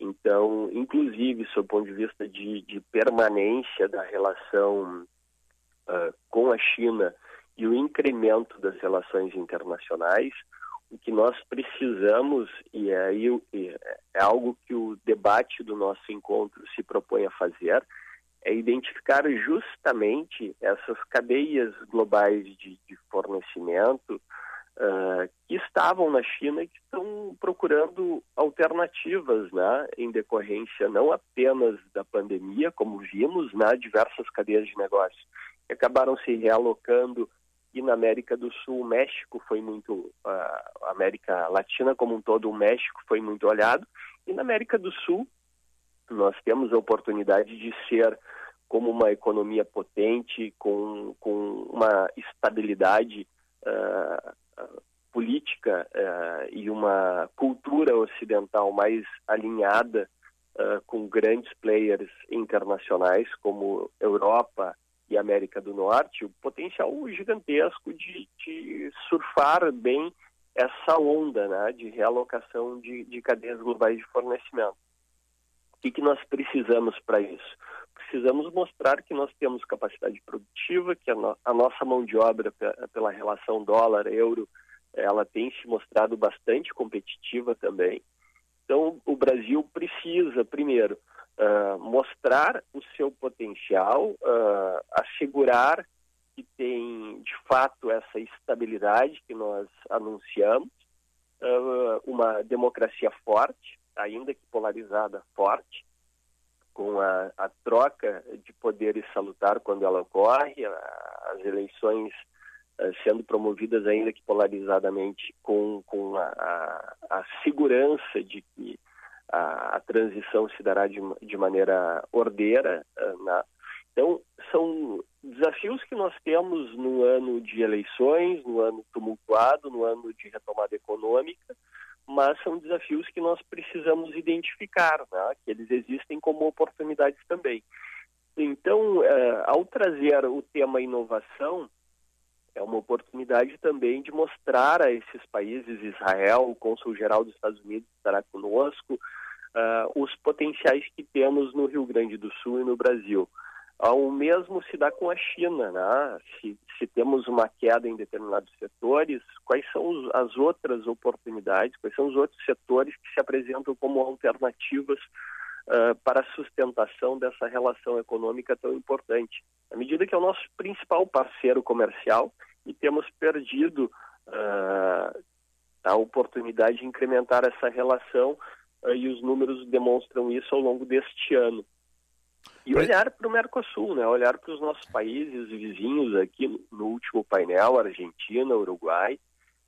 Então, inclusive, sob o ponto de vista de, de permanência da relação uh, com a China e o incremento das relações internacionais, o que nós precisamos, e aí é algo que o debate do nosso encontro se propõe a fazer, é identificar justamente essas cadeias globais de, de fornecimento uh, que estavam na China e que estão procurando alternativas, né, em decorrência não apenas da pandemia, como vimos, né, diversas cadeias de negócio que acabaram se realocando e na América do Sul, o México foi muito, uh, a América Latina como um todo, o México foi muito olhado, e na América do Sul, nós temos a oportunidade de ser como uma economia potente, com, com uma estabilidade uh, política uh, e uma cultura ocidental mais alinhada uh, com grandes players internacionais como Europa e América do Norte, o potencial gigantesco de, de surfar bem essa onda né, de realocação de, de cadeias globais de fornecimento que, que nós precisamos para isso? Precisamos mostrar que nós temos capacidade produtiva, que a, no, a nossa mão de obra pela relação dólar-euro, ela tem se mostrado bastante competitiva também. Então, o Brasil precisa, primeiro, uh, mostrar o seu potencial, uh, assegurar que tem, de fato, essa estabilidade que nós anunciamos, uh, uma democracia forte, ainda que polarizada, forte, com a, a troca de poderes salutar quando ela ocorre, a, as eleições uh, sendo promovidas ainda que polarizadamente com, com a, a, a segurança de que a, a, transição se dará de, de maneira ordeira. Uh, na... Então, são desafios que nós temos no ano de eleições, no ano tumultuado, no ano de retomada econômica, mas são desafios que nós precisamos identificar, né? que eles existem como oportunidades também. Então, uh, ao trazer o tema inovação, é uma oportunidade também de mostrar a esses países, Israel, o cônsul-geral dos Estados Unidos estará conosco, uh, os potenciais que temos no Rio Grande do Sul e no Brasil. O mesmo se dá com a China, né? se, se temos uma queda em determinados setores, quais são as outras oportunidades, quais são os outros setores que se apresentam como alternativas uh, para a sustentação dessa relação econômica tão importante. À medida que é o nosso principal parceiro comercial e temos perdido uh, a oportunidade de incrementar essa relação, uh, e os números demonstram isso ao longo deste ano. E olhar para o Mercosul, né? olhar para os nossos países vizinhos aqui no último painel, Argentina, Uruguai,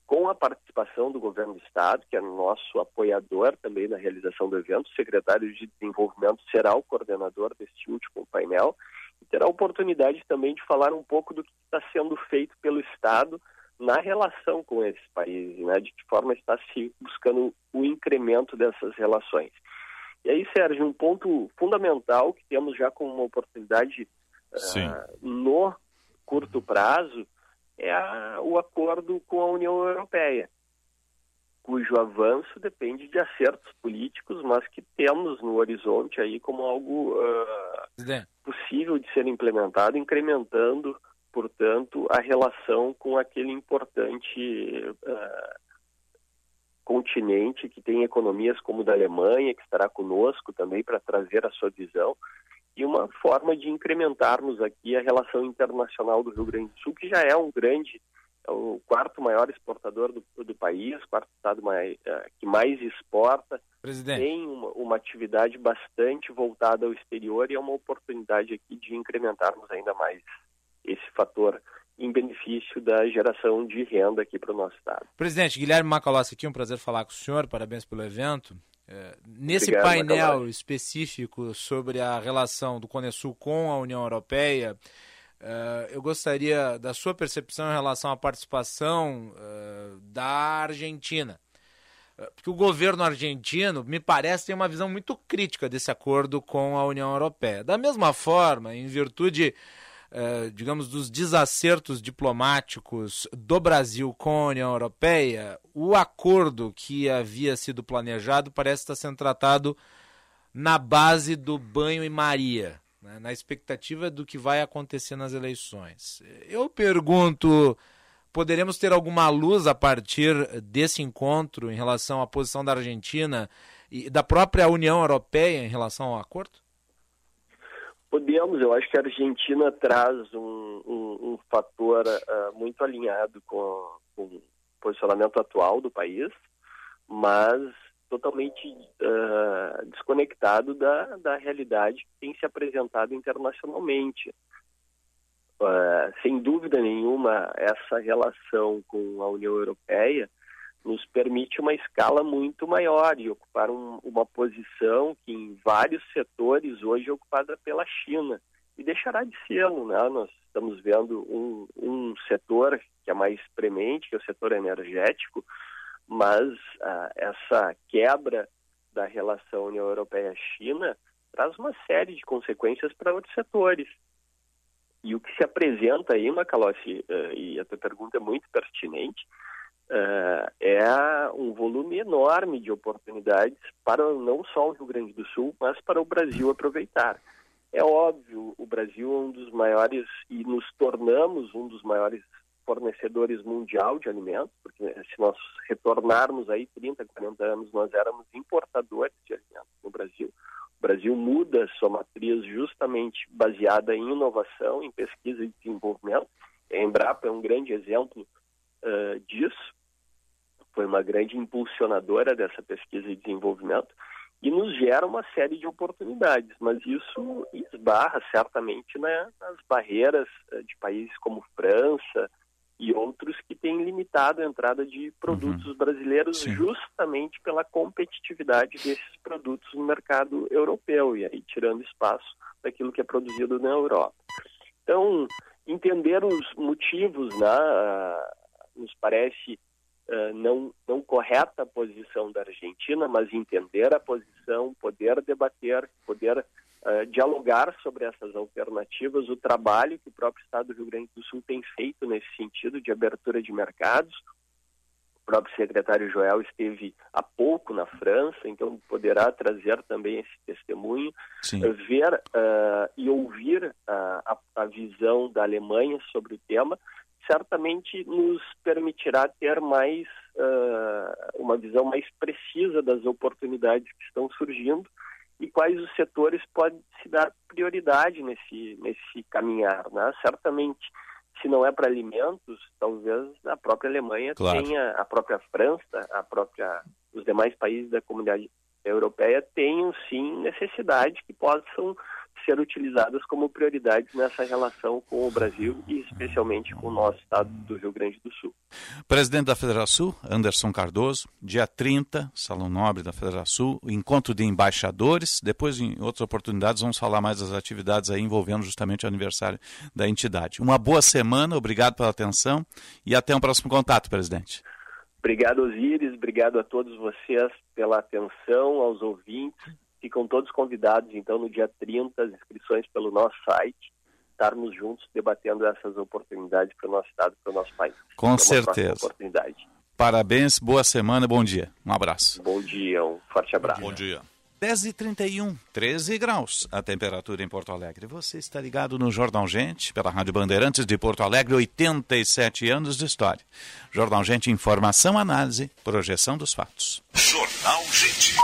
com a participação do governo do Estado, que é nosso apoiador também na realização do evento, o secretário de Desenvolvimento será o coordenador deste último painel, e terá a oportunidade também de falar um pouco do que está sendo feito pelo Estado na relação com esses países, né? de que forma está se buscando o incremento dessas relações. E aí, Sérgio, um ponto fundamental que temos já como uma oportunidade uh, no curto prazo é a, o acordo com a União Europeia, cujo avanço depende de acertos políticos, mas que temos no horizonte aí como algo uh, possível de ser implementado, incrementando, portanto, a relação com aquele importante uh, continente que tem economias como da Alemanha, que estará conosco também para trazer a sua visão, e uma forma de incrementarmos aqui a relação internacional do Rio Grande do Sul, que já é um grande, é o quarto maior exportador do, do país, quarto estado mais, uh, que mais exporta, Presidente. tem uma, uma atividade bastante voltada ao exterior e é uma oportunidade aqui de incrementarmos ainda mais esse fator em benefício da geração de renda aqui para o nosso estado. Presidente, Guilherme Macalossi aqui, um prazer falar com o senhor, parabéns pelo evento. É, nesse Obrigado, painel Macalossi. específico sobre a relação do Conesul com a União Europeia, é, eu gostaria da sua percepção em relação à participação é, da Argentina. É, Porque o governo argentino, me parece, tem uma visão muito crítica desse acordo com a União Europeia. Da mesma forma, em virtude eh, digamos, dos desacertos diplomáticos do Brasil com a União Europeia, o acordo que havia sido planejado parece estar sendo tratado na base do banho e Maria, né, na expectativa do que vai acontecer nas eleições. Eu pergunto. Poderemos ter alguma luz a partir desse encontro em relação à posição da Argentina e da própria União Europeia em relação ao acordo? Podemos, eu acho que a Argentina traz um, um, um fator uh, muito alinhado com, com, o posicionamento atual do país, mas totalmente uh, desconectado da, da realidade que tem se apresentado internacionalmente. Uh, sem dúvida nenhuma, essa relação com a União Europeia nos permite uma escala muito maior e ocupar um, uma posição que em vários setores hoje é ocupada pela China e deixará de ser, né? Nós estamos vendo um, um setor que é mais premente, que é o setor energético, mas ah, essa quebra da relação União Europeia-China traz uma série de consequências para outros setores. E o que se apresenta aí, Macalossi, uh, e a tua pergunta é muito pertinente, uh, é um volume enorme de oportunidades para não só o Rio Grande do Sul, mas para o Brasil aproveitar. É óbvio, o Brasil é um dos maiores e nos tornamos um dos maiores fornecedores mundial de alimentos, porque se nós retornarmos aí 30, 40 anos, nós éramos importadores de alimentos no Brasil. O Brasil muda sua matriz justamente baseada em inovação, em pesquisa e desenvolvimento. A Embrapa é um grande exemplo uh, disso. Foi uma grande impulsionadora dessa pesquisa e desenvolvimento. e nos gera uma série de oportunidades, mas isso esbarra certamente né, nas barreiras eh, de países como França e outros que têm limitado a entrada de produtos uhum. brasileiros Sim. justamente pela competitividade desses produtos no mercado europeu e aí tirando espaço daquilo que é produzido na Europa. Então, entender os motivos, né, nos parece uh, não, não correta a posição da Argentina, mas entender a posição, poder debater, poder uh, dialogar sobre essas alternativas, o trabalho que o próprio Estado do Rio Grande do Sul tem feito nesse sentido de abertura de mercados. O próprio secretário Joel esteve há pouco na França, então poderá trazer também esse testemunho, uh, ver uh, e ouvir a, a visão da Alemanha sobre o tema, certamente nos permitirá ter mais uh, uma visão mais precisa das oportunidades que estão surgindo e quais os setores podem se dar prioridade nesse nesse caminhar, né? Certamente, se não é para alimentos, talvez a própria Alemanha claro. tenha, a própria França, a própria os demais países da comunidade europeia tenham sim necessidade que possam ser utilizadas como prioridades nessa relação com o Brasil e especialmente com o nosso estado do Rio Grande do Sul. Presidente da Federação, Anderson Cardoso, dia 30, Salão Nobre da Federação, encontro de embaixadores, depois em outras oportunidades vamos falar mais das atividades aí envolvendo justamente o aniversário da entidade. Uma boa semana, obrigado pela atenção e até um próximo contato, presidente. Obrigado, Osíris, obrigado a todos vocês pela atenção, aos ouvintes Ficam todos convidados, então, no dia 30, as inscrições pelo nosso site, estarmos juntos debatendo essas oportunidades para o nosso Estado, para o nosso país. Com certeza. Oportunidade. Parabéns, boa semana, bom dia. Um abraço. Bom dia, um forte abraço. Bom dia. 10h31, 13 graus a temperatura em Porto Alegre. Você está ligado no Jornal Gente, pela Rádio Bandeirantes de Porto Alegre, 87 anos de história. Jornal Gente, informação, análise, projeção dos fatos. Jornal Gente.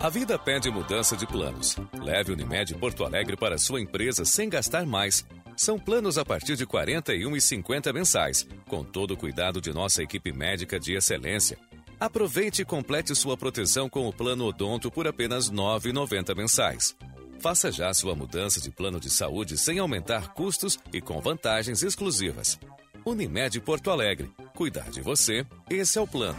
A vida pede mudança de planos. Leve Unimed Porto Alegre para sua empresa sem gastar mais. São planos a partir de R$ 41,50 mensais, com todo o cuidado de nossa equipe médica de excelência. Aproveite e complete sua proteção com o plano Odonto por apenas R$ 9,90 mensais. Faça já sua mudança de plano de saúde sem aumentar custos e com vantagens exclusivas. Unimed Porto Alegre. Cuidar de você, esse é o plano.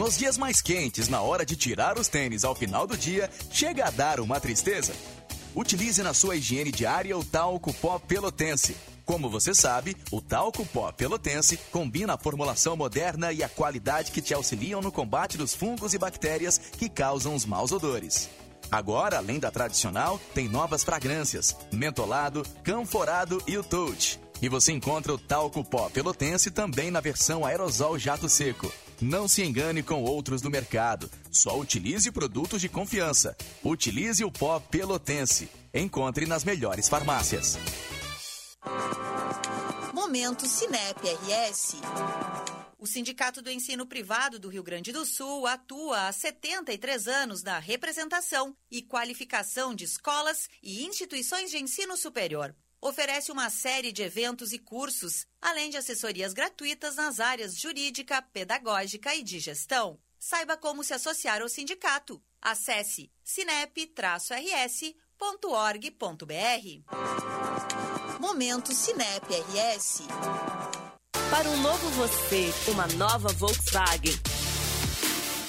Nos dias mais quentes, na hora de tirar os tênis ao final do dia, chega a dar uma tristeza? Utilize na sua higiene diária o talco pó pelotense. Como você sabe, o talco pó pelotense combina a formulação moderna e a qualidade que te auxiliam no combate dos fungos e bactérias que causam os maus odores. Agora, além da tradicional, tem novas fragrâncias: mentolado, canforado e o touch. E você encontra o talco pó pelotense também na versão aerosol jato seco. Não se engane com outros do mercado. Só utilize produtos de confiança. Utilize o pó pelotense. Encontre nas melhores farmácias. Momento Cinep RS. O Sindicato do Ensino Privado do Rio Grande do Sul atua há 73 anos na representação e qualificação de escolas e instituições de ensino superior oferece uma série de eventos e cursos, além de assessorias gratuitas nas áreas jurídica, pedagógica e de gestão. Saiba como se associar ao sindicato. Acesse sinep-rs.org.br. Momento Sinep RS. para um novo você, uma nova Volkswagen.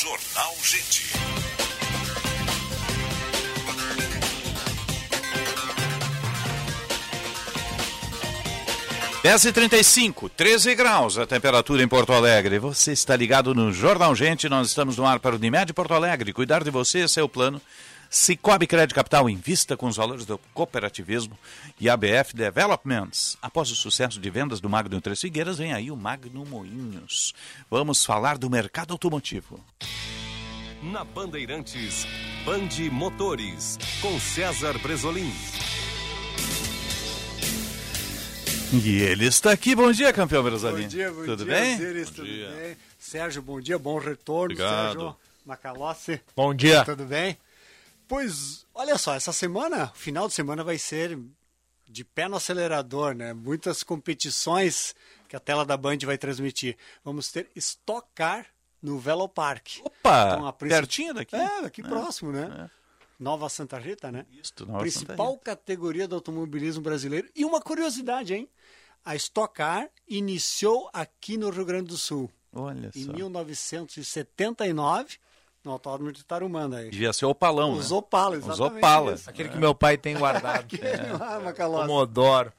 Jornal Gente. Dez e trinta e cinco, 13 graus a temperatura em Porto Alegre. Você está ligado no Jornal Gente, nós estamos no ar para o Unimed Porto Alegre. Cuidar de você, esse é o plano. Cicobi Crédito Capital invista com os valores do cooperativismo e ABF Developments. Após o sucesso de vendas do Magno Três Figueiras, vem aí o Magno Moinhos. Vamos falar do mercado automotivo. Na Bandeirantes, Bande Motores, com César Bresolim. E ele está aqui. Bom dia, campeão Bresolim. Bom dia, bom tudo dia, bem? Bom tudo dia. bem? Sérgio, bom dia, bom retorno, Obrigado. Sérgio Macalossi. Bom dia. Tudo bem? Pois, olha só, essa semana, final de semana vai ser de pé no acelerador, né? Muitas competições que a tela da Band vai transmitir. Vamos ter Stock Car no Velopark. Opa, a princip- pertinho daqui. É, aqui É, próximo, né? Nova Santa Rita, né? Isso, Nova Principal Santa categoria do automobilismo brasileiro. E uma curiosidade, hein? A Stock Car iniciou aqui no Rio Grande do Sul. Olha Em só. 1979, no Autódromo de Tarumanda. Aí. Devia ser Opalão, Os né? Opala, Os exatamente Opala. isso. Aquele que meu pai tem guardado. [laughs] Aquele lá, Macalossi. Comodoro.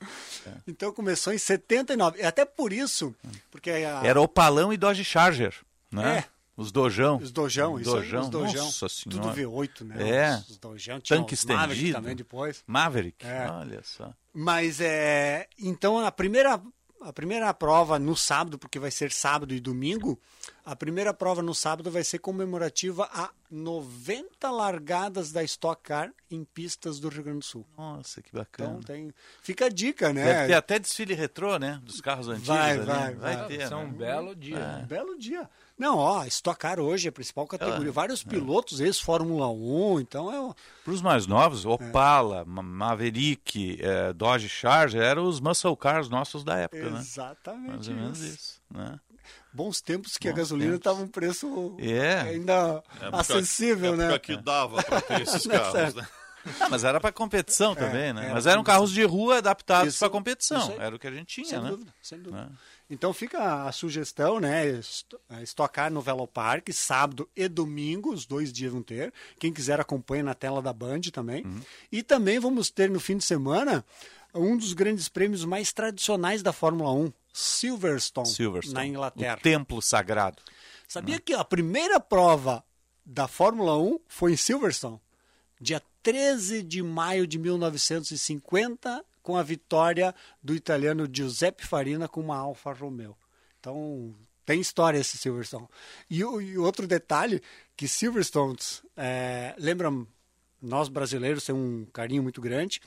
Então começou em 79. E até por isso, porque a... Era Opalão e Dodge Charger, né? É. Os dojão. Os dojão, isso dojão. os dojão. Nossa Tudo senhora. V8, né? É. Os, os dojão. Tinha Tanque os Maverick estendido. também depois. Maverick. É. Olha só. Mas é. Então a primeira, a primeira prova no sábado, porque vai ser sábado e domingo, a primeira prova no sábado vai ser comemorativa a 90 largadas da Stock Car em pistas do Rio Grande do Sul. Nossa, que bacana. Então tem. Fica a dica, né? Deve ter até desfile retrô, né? Dos carros antigos. Vai, ali. vai, vai. ter. Isso é né? um belo dia. É. Belo dia. Não, ó, Stock Car hoje é a principal categoria. Vários pilotos, ex-Fórmula 1, então é. Para os mais novos, Opala, Ma- Maverick, eh, Dodge Charger eram os muscle cars nossos da época, né? Exatamente Mais ou menos isso. isso. Né? Bons tempos que a Bons gasolina tempos. estava um preço É. ainda Época- acessível, né? época que dava para ter [laughs] esses Não é carros, né? Ah, mas era para competição É, também, né? era Mas eram carros de rua adaptados para competição. Era o que a gente tinha, Sem né? dúvida, sem dúvida. Né? Então fica a sugestão, né? est- Estocar no Velopark, sábado e domingo, os dois dias vão ter. Quem quiser acompanha na tela da Band também. Uhum. E também vamos ter no fim de semana um dos grandes prêmios mais tradicionais da Fórmula 1, Silverstone, Silverstone. na Inglaterra. O templo sagrado. Sabia que a primeira prova da Fórmula 1 foi em Silverstone? Dia 13 de maio de 1950, com a vitória do italiano Giuseppe Farina com uma Alfa Romeo. Então, tem história esse Silverstone. E, e outro detalhe, que Silverstones, é, lembra, nós brasileiros tem um carinho muito grande,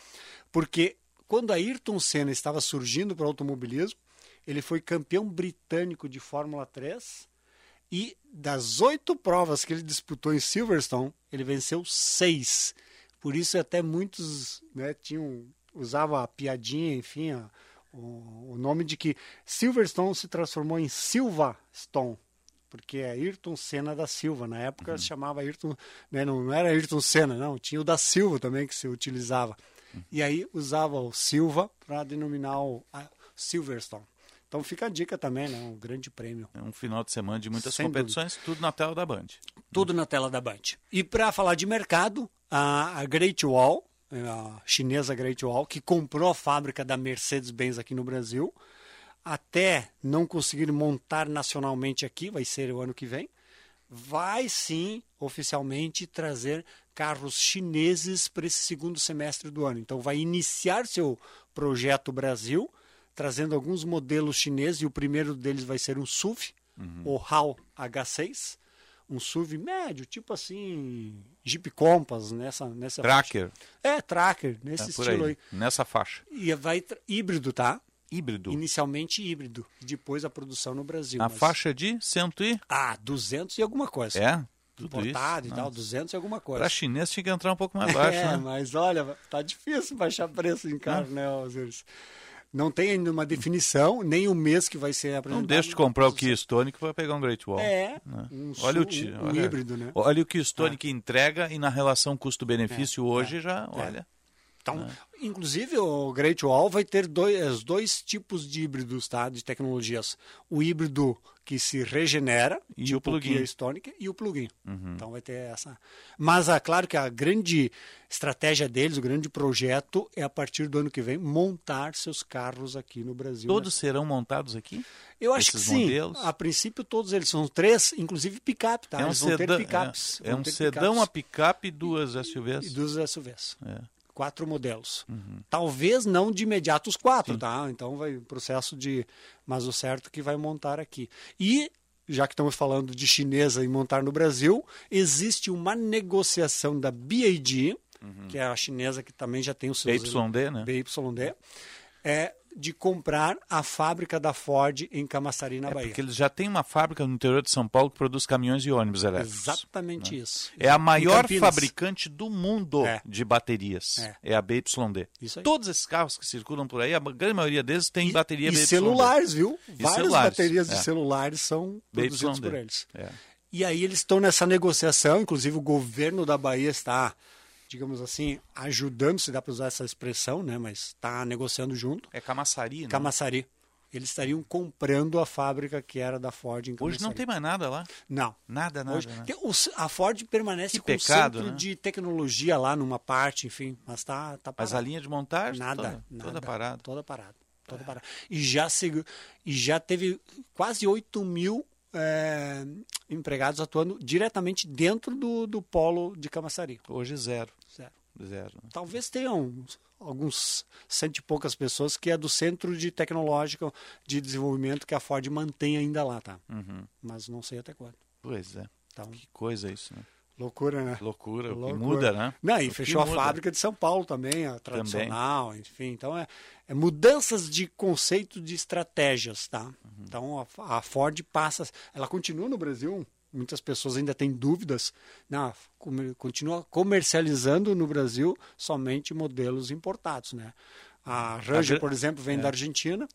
porque quando Ayrton Senna estava surgindo para o automobilismo, ele foi campeão britânico de Fórmula 3 e das oito provas que ele disputou em Silverstone, ele venceu seis. Por isso até muitos né, tinham usavam a piadinha, enfim, a- o, o nome de que Silverstone se transformou em Silverstone, porque é Ayrton Senna da Silva. Na época se chamava Ayrton, né, não, era Ayrton Senna, não, tinha o da Silva também que se utilizava. E aí usava o Silva para denominar o a Silverstone. Então fica a dica também, né? Um grande prêmio. É um final de semana de muitas Sem competições, tudo na tela da Band. Tudo na tela da Band. E para falar de mercado, a Great Wall, a chinesa Great Wall, que comprou a fábrica da Mercedes-Benz aqui no Brasil, até não conseguir montar nacionalmente aqui, vai ser o ano que vem, vai sim oficialmente trazer carros chineses para esse segundo semestre do ano. Então vai iniciar seu projeto Brasil, trazendo alguns modelos chineses e o primeiro deles vai ser um SUV, Uhum. o HAL H6, um SUV médio, tipo assim, Jeep Compass nessa nessa Tracker. faixa. É, tracker, nesse É, estilo aí. Nessa faixa. E vai híbrido, tá? Híbrido. Inicialmente híbrido, depois a produção no Brasil. A mas- faixa de cento e... Ah, 200 e alguma coisa. É? Tudo Importado isso? e tal, Nossa. 200 e alguma coisa. Para chinês tinha que entrar um pouco mais baixo, [laughs] é, né? mas olha, tá difícil baixar preço em carro, né, Osiris? Não tem ainda uma definição, nem o mês que vai ser apresentado. Não deixa de comprar o Kia Stone que vai pegar um Great Wall. É, né? um olha o, su- ti- um olha, híbrido, né? Olha o Kia Stone que entrega e na relação custo-benefício É, hoje é, já, é. olha. Então, inclusive o Great Wall vai ter dois, dois tipos de híbridos, tá? De tecnologias. O híbrido que se regenera, E tipo o plug-in. Stonic, e o plug-in. Uhum. Então vai ter essa. Mas é claro que a grande estratégia deles, o grande projeto é a partir do ano que vem montar seus carros aqui no Brasil. Todos serão montados aqui? Eu acho que sim. modelos? A princípio todos eles são três, inclusive picape, tá? É um eles vão ter sedã, picapes. é, é um ter sedão, picapes a picape e duas SUVs. e duas SUVs. É. Quatro modelos. Uhum. Talvez não de imediato os quatro, tá? Então vai processo de. Mas o certo é que vai montar aqui. E, já que estamos falando de chinesa e montar no Brasil, existe uma negociação da BYD, que é a chinesa que também já tem os seus. BYD, né? BYD, é de comprar a fábrica da Ford em Camaçari, na É Bahia. porque eles já têm uma fábrica no interior de São Paulo que produz caminhões e ônibus elétricos. Exatamente isso. É a maior fabricante do mundo É. de baterias. É. É. a BYD. Isso aí. Todos esses carros que circulam por aí, a grande maioria deles tem bateria E BYD. celulares, viu? E Várias celulares, baterias de é. celulares são produzidas por eles. É. E aí eles estão nessa negociação, inclusive o governo da Bahia está, digamos assim, ajudando, se dá para usar essa expressão, né? Mas está negociando junto. É Camaçari, né? Camaçari. Eles estariam comprando a fábrica que era da Ford em Camaçari. Hoje não tem mais nada lá. Não. Nada, nada. Hoje, né? tem- o- a Ford permanece Que com pecado, o centro né? de tecnologia lá numa parte, enfim, mas tá, tá Mas parado. a linha de montagem nada, toda, nada, toda parada. Toda parada. Toda parada. E já, segu- e já teve quase 8 mil é, empregados atuando diretamente dentro do, do polo de Camaçari. Hoje zero. Zero. Né? Talvez tenham alguns cento e poucas pessoas que é do centro de tecnológico de desenvolvimento que a Ford mantém ainda lá, tá? Uhum. Mas não sei até quando. Pois é. Então, Que coisa isso, né? loucura, né? Loucura, o Loucura. muda, né? Não, O e que fechou a fábrica de São Paulo também, a tradicional, enfim. Então, é, é mudanças de conceito de estratégias, tá? Uhum. Então, a, a Ford passa... Ela continua no Brasil, muitas pessoas ainda têm dúvidas, não, come- continua comercializando no Brasil somente modelos importados, né? A Ranger, por exemplo, vem é. da Argentina,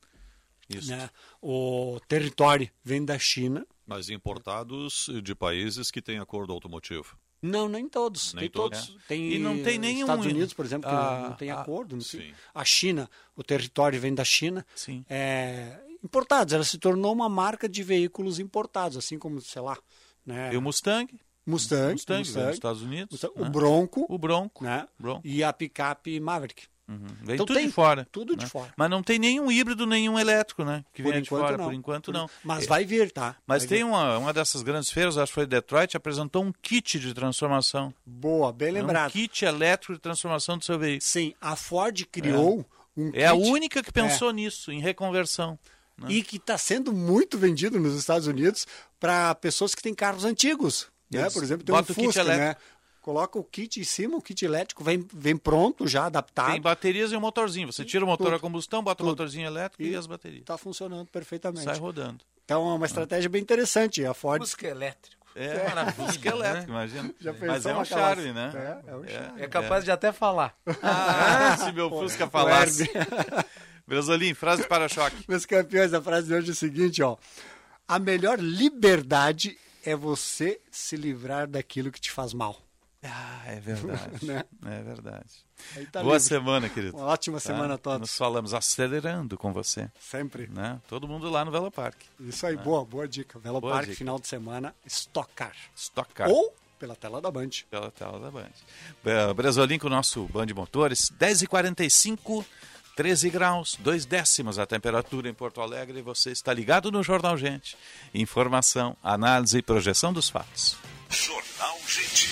Isso. né? O Territory vem da China. Mas importados de países que têm acordo automotivo. Não, nem todos. Nem tem todos. todos. Tem E não tem nenhum- Estados Unidos, por exemplo, que Ah, não tem ah, acordo. Não sim. tem. A China, o território vem da China. Sim. É, importados. Ela se tornou uma marca de veículos importados, assim como, sei lá. Né? E o Mustang? Mustang, Mustang, Mustang, Estados Unidos. Mustang, né? O Bronco. O Bronco. Né? Bronco. E a picape Maverick. Uhum. Vem Então tudo tem de fora. tudo de né? fora. Mas não tem nenhum híbrido, nenhum elétrico, né? Que Por vem de fora. não. Por enquanto, não. Mas É, vai vir, tá? Mas Vai tem vir. uma, uma dessas grandes feiras, acho que foi Detroit, apresentou um kit de transformação. Boa, bem É lembrado. Um kit elétrico de transformação do seu veículo. Sim, a Ford criou um É a kit- única que pensou nisso, em reconversão. Né? e que está sendo muito vendido nos Estados Unidos para pessoas que têm carros antigos. Né? Por exemplo, tem um o Fusca, né? elétrico. Coloca o kit em cima, o kit elétrico vem, vem pronto já, adaptado. Tem baterias e um motorzinho. Você tira o motor Tudo. a combustão, bota o Tudo. motorzinho elétrico e, as baterias. Está funcionando perfeitamente. Sai rodando. Então é uma estratégia bem interessante. A Ford Fusca elétrico. [laughs] É, maravilha. Fusca elétrico, imagina. [laughs] Já Mas é um uma charme, né? É, é um charme. É capaz de até falar. Ah, [laughs] se meu Fusca falasse. Brasolim, frase de para-choque. [laughs] Meus campeões, a frase de hoje é o seguinte, ó. A melhor liberdade é você se livrar daquilo que te faz mal. Ah, é verdade. [laughs] Né? É verdade. Tá Boa livre. semana, querido. Uma ótima Tá? semana a todos. Nos falamos acelerando com você. Sempre. Né? Todo mundo lá no Vela Park. Isso aí, boa, boa dica. Velo Boa Parque, dica. final de semana, estocar. Estocar. Ou pela tela da Band. Pela tela da Band. Brasolim com o nosso Band Motores, 10h45. 13 graus, 2 décimos a temperatura em Porto Alegre. Você está ligado no Jornal Gente. Informação, análise e projeção dos fatos. Jornal Gente.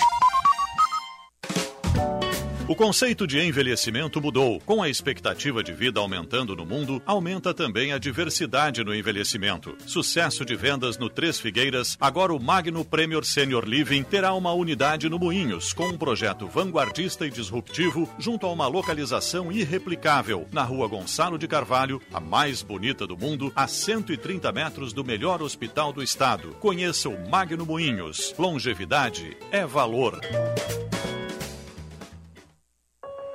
O conceito de envelhecimento mudou. Com a expectativa de vida aumentando no mundo, aumenta também a diversidade no envelhecimento. Sucesso de vendas no Três Figueiras, agora o Magno Premier Senior Living terá uma unidade no Moinhos, com um projeto vanguardista e disruptivo, junto a uma localização irreplicável, na rua Gonçalo de Carvalho, a mais bonita do mundo, a 130 metros do melhor hospital do estado. Conheça o Magno Moinhos. Longevidade é valor.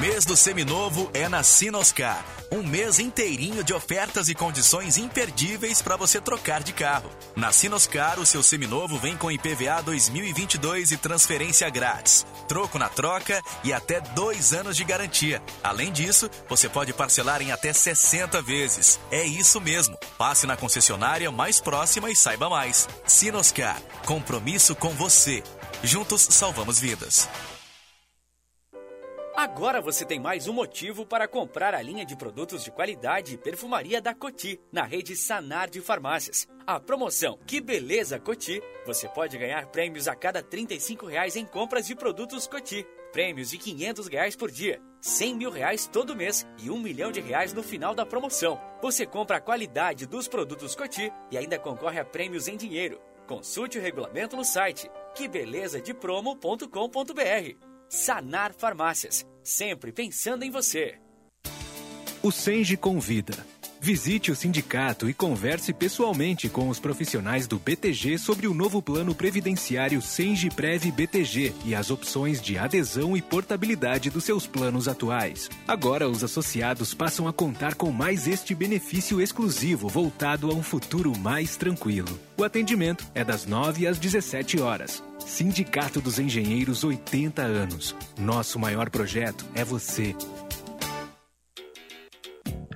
Mês do Seminovo é na Sinoscar. Um mês inteirinho de ofertas e condições imperdíveis para você trocar de carro. Na Sinoscar, o seu seminovo vem com IPVA 2022 e transferência grátis. Troco na troca e até dois anos de garantia. Além disso, você pode parcelar em até 60 vezes. É isso mesmo. Passe na concessionária mais próxima e saiba mais. Sinoscar. Compromisso com você. Juntos salvamos vidas. Agora você tem mais um motivo para comprar a linha de produtos de qualidade e perfumaria da Coti, na rede Sanar de Farmácias. A promoção Que Beleza Coti, você pode ganhar prêmios a cada 35 reais em compras de produtos Coti. Prêmios de 500 reais por dia, 100 mil reais todo mês e um milhão de reais no final da promoção. Você compra a qualidade dos produtos Coti e ainda concorre a prêmios em dinheiro. Consulte o regulamento no site quebelezadepromo.com.br. Sanar Farmácias, sempre pensando em você. O Senge convida. Visite o sindicato e converse pessoalmente com os profissionais do BTG sobre o novo plano previdenciário Senge Prev BTG e as opções de adesão e portabilidade dos seus planos atuais. Agora, os associados passam a contar com mais este benefício exclusivo voltado a um futuro mais tranquilo. O atendimento é das 9 às 17 horas. Sindicato dos Engenheiros 80 anos. Nosso maior projeto é você.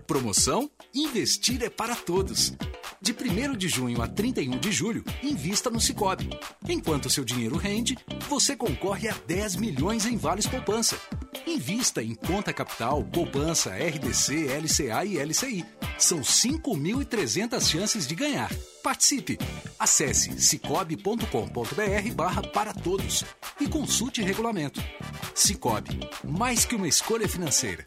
Promoção Investir é para todos. De 1 de junho a 31 de julho, invista no Cicobi. Enquanto seu dinheiro rende, você concorre a 10 milhões em vales poupança. Invista em conta capital, poupança, RDC, LCA e LCI. São 5.300 chances de ganhar. Participe! Acesse cicobi.com.br barra para todos e consulte regulamento. Cicobi, mais que uma escolha financeira.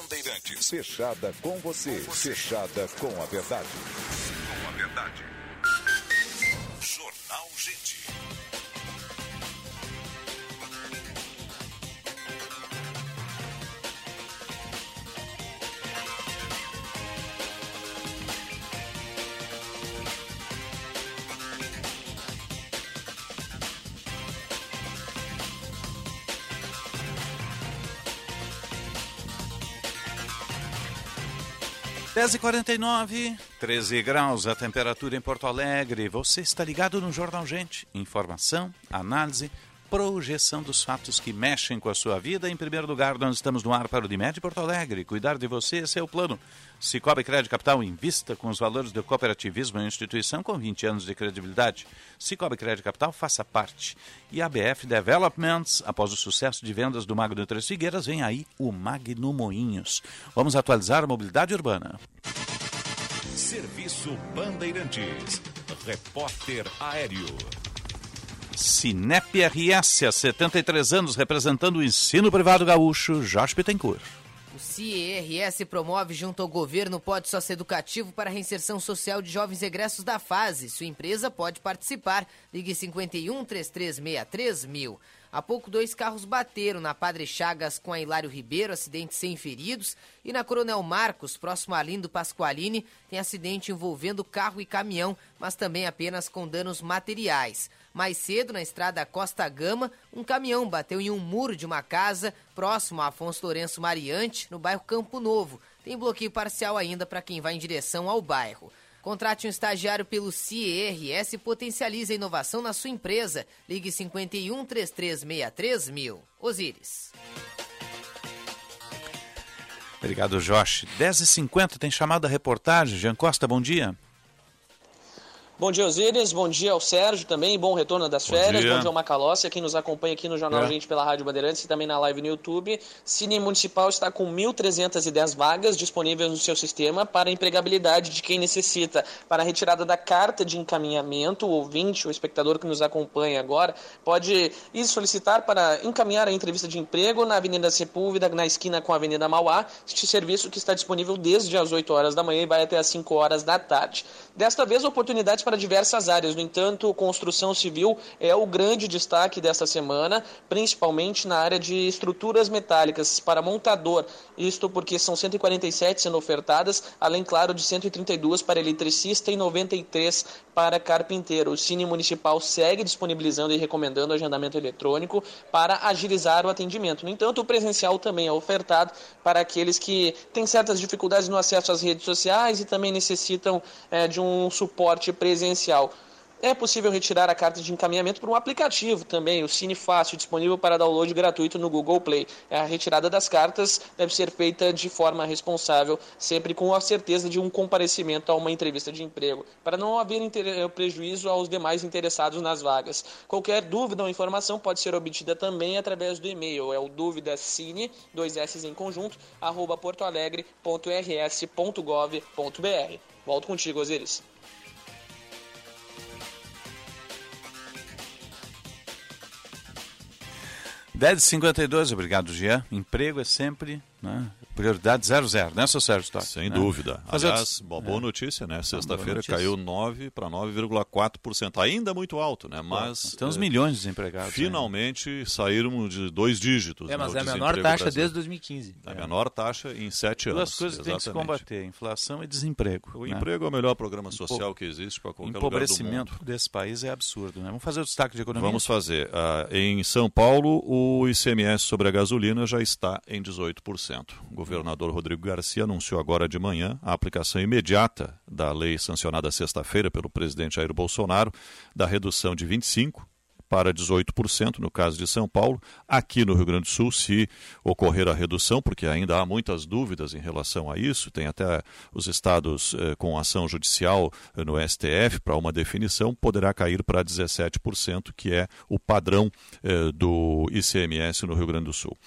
Fechada com você. Fechada com a verdade. Com a verdade. 10h49, 13 graus a temperatura em Porto Alegre. Você está ligado no Jornal Gente. Informação, análise, projeção dos fatos que mexem com a sua vida. Em primeiro lugar, nós estamos no ar para o Dimed Porto Alegre. Cuidar de você, esse é o plano. Cicobi Crédito Capital invista com os valores do cooperativismo em instituição com 20 anos de credibilidade. Cicobi Crédito Capital faça parte. E a BF Developments, após o sucesso de vendas do Magno Três Figueiras, vem aí o Magno Moinhos. Vamos atualizar a mobilidade urbana. Serviço Bandeirantes. Repórter Aéreo. Cinep RS, há 73 anos, representando o ensino privado gaúcho, Jorge Pittencourt. O CIRS promove junto ao governo Pode Sócio Educativo para a reinserção social de jovens egressos da fase. Sua empresa pode participar. Ligue 51 3363 mil. Há pouco, dois carros bateram na Padre Chagas com a Hilário Ribeiro, acidente sem feridos. E na Coronel Marcos, próximo a Lindo Pasqualini, tem acidente envolvendo carro e caminhão, mas também apenas com danos materiais. Mais cedo, na estrada Costa Gama, um caminhão bateu em um muro de uma casa próximo a Afonso Lourenço Mariante, no bairro Campo Novo. Tem bloqueio parcial ainda para quem vai em direção ao bairro. Contrate um estagiário pelo CIRS e potencialize a inovação na sua empresa. Ligue 51 3363 mil. Osíris. Obrigado, Josh. 10h50 tem chamada reportagem. Jean Costa, bom dia. Bom dia, Osíris. Bom dia ao Sérgio também. Bom retorno das Bom férias. dia. Bom dia ao Macalossi, quem nos acompanha aqui no Jornal É. Gente pela Rádio Bandeirantes e também na live no YouTube. Cine Municipal está com 1.310 vagas disponíveis no seu sistema para a empregabilidade de quem necessita. Para a retirada da carta de encaminhamento, o ouvinte, o espectador que nos acompanha agora, pode ir solicitar para encaminhar a entrevista de emprego na Avenida Sepúlveda, na esquina com a Avenida Mauá. Este serviço que está disponível desde as 8 horas da manhã e vai até as 5 horas da tarde. Desta vez, oportunidades para diversas áreas. No entanto, construção civil é o grande destaque desta semana, principalmente na área de estruturas metálicas para montador. Isto porque são 147 sendo ofertadas, além, claro, de 132 para eletricista e 93 para carpinteiro. O Cine Municipal segue disponibilizando e recomendando agendamento eletrônico para agilizar o atendimento. No entanto, o presencial também é ofertado para aqueles que têm certas dificuldades no acesso às redes sociais e também necessitam eh, de um suporte presencial. É possível retirar a carta de encaminhamento por um aplicativo também, o Cine Fácil, disponível para download gratuito no Google Play. A retirada das cartas deve ser feita de forma responsável, sempre com a certeza de um comparecimento a uma entrevista de emprego, para não haver inter- prejuízo aos demais interessados nas vagas. Qualquer dúvida ou informação pode ser obtida também através do e-mail, é o dúvidacine, dois S em conjunto, arroba portoalegre.rs.gov.br. Volto contigo, Osiris. H 52 obrigado, Jean. Emprego é sempre né, prioridade 00, né, seu Sérgio Stock? Sem Né? dúvida. Fazer Aliás, uma boa é. notícia, né? Sexta-feira notícia. caiu 9 para 9,4%. Ainda muito alto, né? Mas. Tem uns eh, milhões de desempregados. Finalmente saíram de dois dígitos. É, mas no é a menor taxa brasileiro. desde 2015. A menor taxa em sete anos. Duas coisas que tem que se exatamente. combater: inflação e desemprego. O né? emprego é o melhor programa social que existe para qualquer lugar do empobrecimento mundo. desse país é absurdo. Né? Vamos fazer o destaque de economia? Vamos fazer. Ah, em São Paulo, o ICMS sobre a gasolina já está em 18%. O governador Rodrigo Garcia anunciou agora de manhã a aplicação imediata da lei sancionada sexta-feira pelo presidente Jair Bolsonaro, da redução de 25% para 18% no caso de São Paulo. Aqui no Rio Grande do Sul, se ocorrer a redução, porque ainda há muitas dúvidas em relação a isso, tem até os estados eh, com ação judicial eh, no STF para uma definição, poderá cair para 17%, que é o padrão eh, do ICMS no Rio Grande do Sul.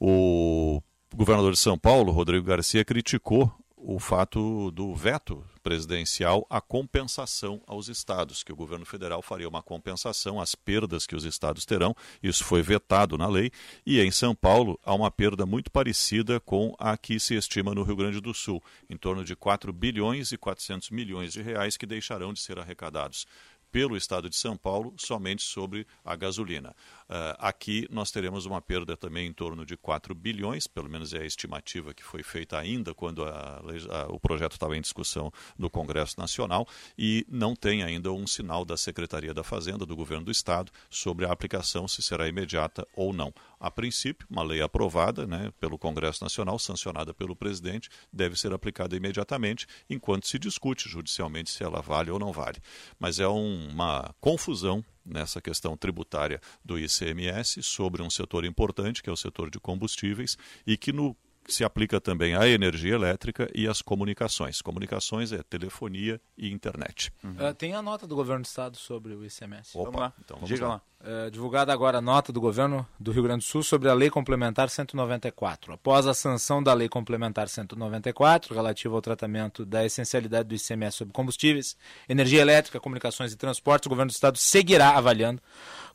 O governador de São Paulo, Rodrigo Garcia, criticou o fato do veto presidencial à compensação aos estados, que o governo federal faria uma compensação às perdas que os estados terão. Isso foi vetado na lei. E em São Paulo há uma perda muito parecida com a que se estima no Rio Grande do Sul, em torno de 4 bilhões e 400 milhões de reais que deixarão de ser arrecadados pelo estado de São Paulo somente sobre a gasolina. Uh, aqui nós teremos uma perda também em torno de 4 bilhões, pelo menos é a estimativa que foi feita ainda quando a, a, o projeto estava em discussão no Congresso Nacional e não tem ainda um sinal da Secretaria da Fazenda, do Governo do Estado, sobre a aplicação, se será imediata ou não. A princípio, uma lei aprovada né, pelo Congresso Nacional, sancionada pelo presidente, deve ser aplicada imediatamente, enquanto se discute judicialmente se ela vale ou não vale. Mas é um, uma confusão nessa questão tributária do ICMS sobre um setor importante, que é o setor de combustíveis, e que no se aplica também à energia elétrica e às comunicações. Comunicações é telefonia e internet. Uh, tem a nota do governo do estado sobre o ICMS. Opa, vamos lá. então vamos Diga lá. lá. Uh, divulgada agora a nota do governo do Rio Grande do Sul sobre a Lei Complementar 194. Após a sanção da Lei Complementar 194, relativa ao tratamento da essencialidade do ICMS sobre combustíveis, energia elétrica, comunicações e transportes, o governo do estado seguirá avaliando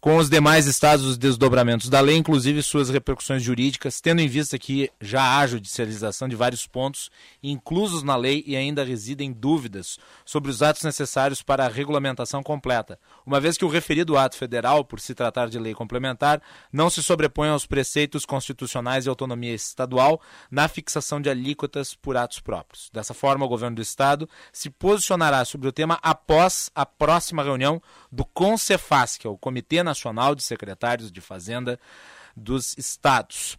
com os demais estados os desdobramentos da lei, inclusive suas repercussões jurídicas, tendo em vista que já há judicialização de vários pontos inclusos na lei e ainda residem dúvidas sobre os atos necessários para a regulamentação completa, uma vez que o referido ato federal, por se tratar de lei complementar, não se sobrepõe aos preceitos constitucionais e autonomia estadual na fixação de alíquotas por atos próprios. Dessa forma, o governo do estado se posicionará sobre o tema após a próxima reunião do CONCEFAS, que é o Comitê Nacional de Secretários de Fazenda dos Estados.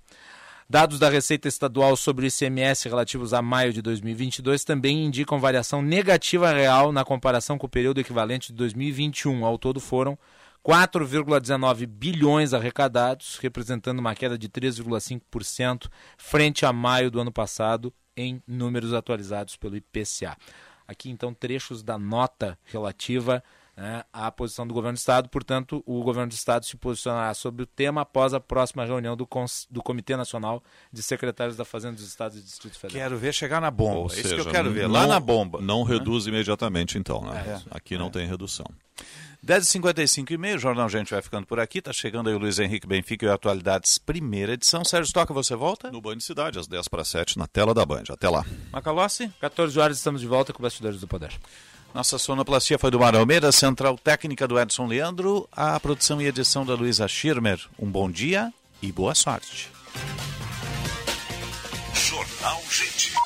Dados da Receita Estadual sobre ICMS relativos a maio de 2022 também indicam variação negativa real na comparação com o período equivalente de 2021. Ao todo foram 4,19 bilhões arrecadados, representando uma queda de 3,5% frente a maio do ano passado, em números atualizados pelo IPCA. Aqui então trechos da nota relativa né, à posição do governo do Estado. Portanto, o governo do Estado se posicionará sobre o tema após a próxima reunião do, do Comitê Nacional de Secretários da Fazenda dos Estados e Distrito Federal. Quero ver chegar na bomba. Ou é seja, isso que eu quero ver, não, lá na bomba. Não né? reduz imediatamente, então. Né? É. Aqui não é. tem redução. 10h55 e meio, o Jornal Gente vai ficando por aqui. Tá chegando aí o Luiz Henrique Benfica e o Atualidades, primeira edição. Sérgio Toca, você volta? No Band Cidade, às 10 para 7, na tela da Band. Até lá. Macalossi? 14 horas estamos de volta com Bastidores do Poder. Nossa sonoplastia foi do Mar Almeida, central técnica do Edson Leandro, a produção e edição da Luísa Schirmer. Um bom dia e boa sorte. Jornal Gente.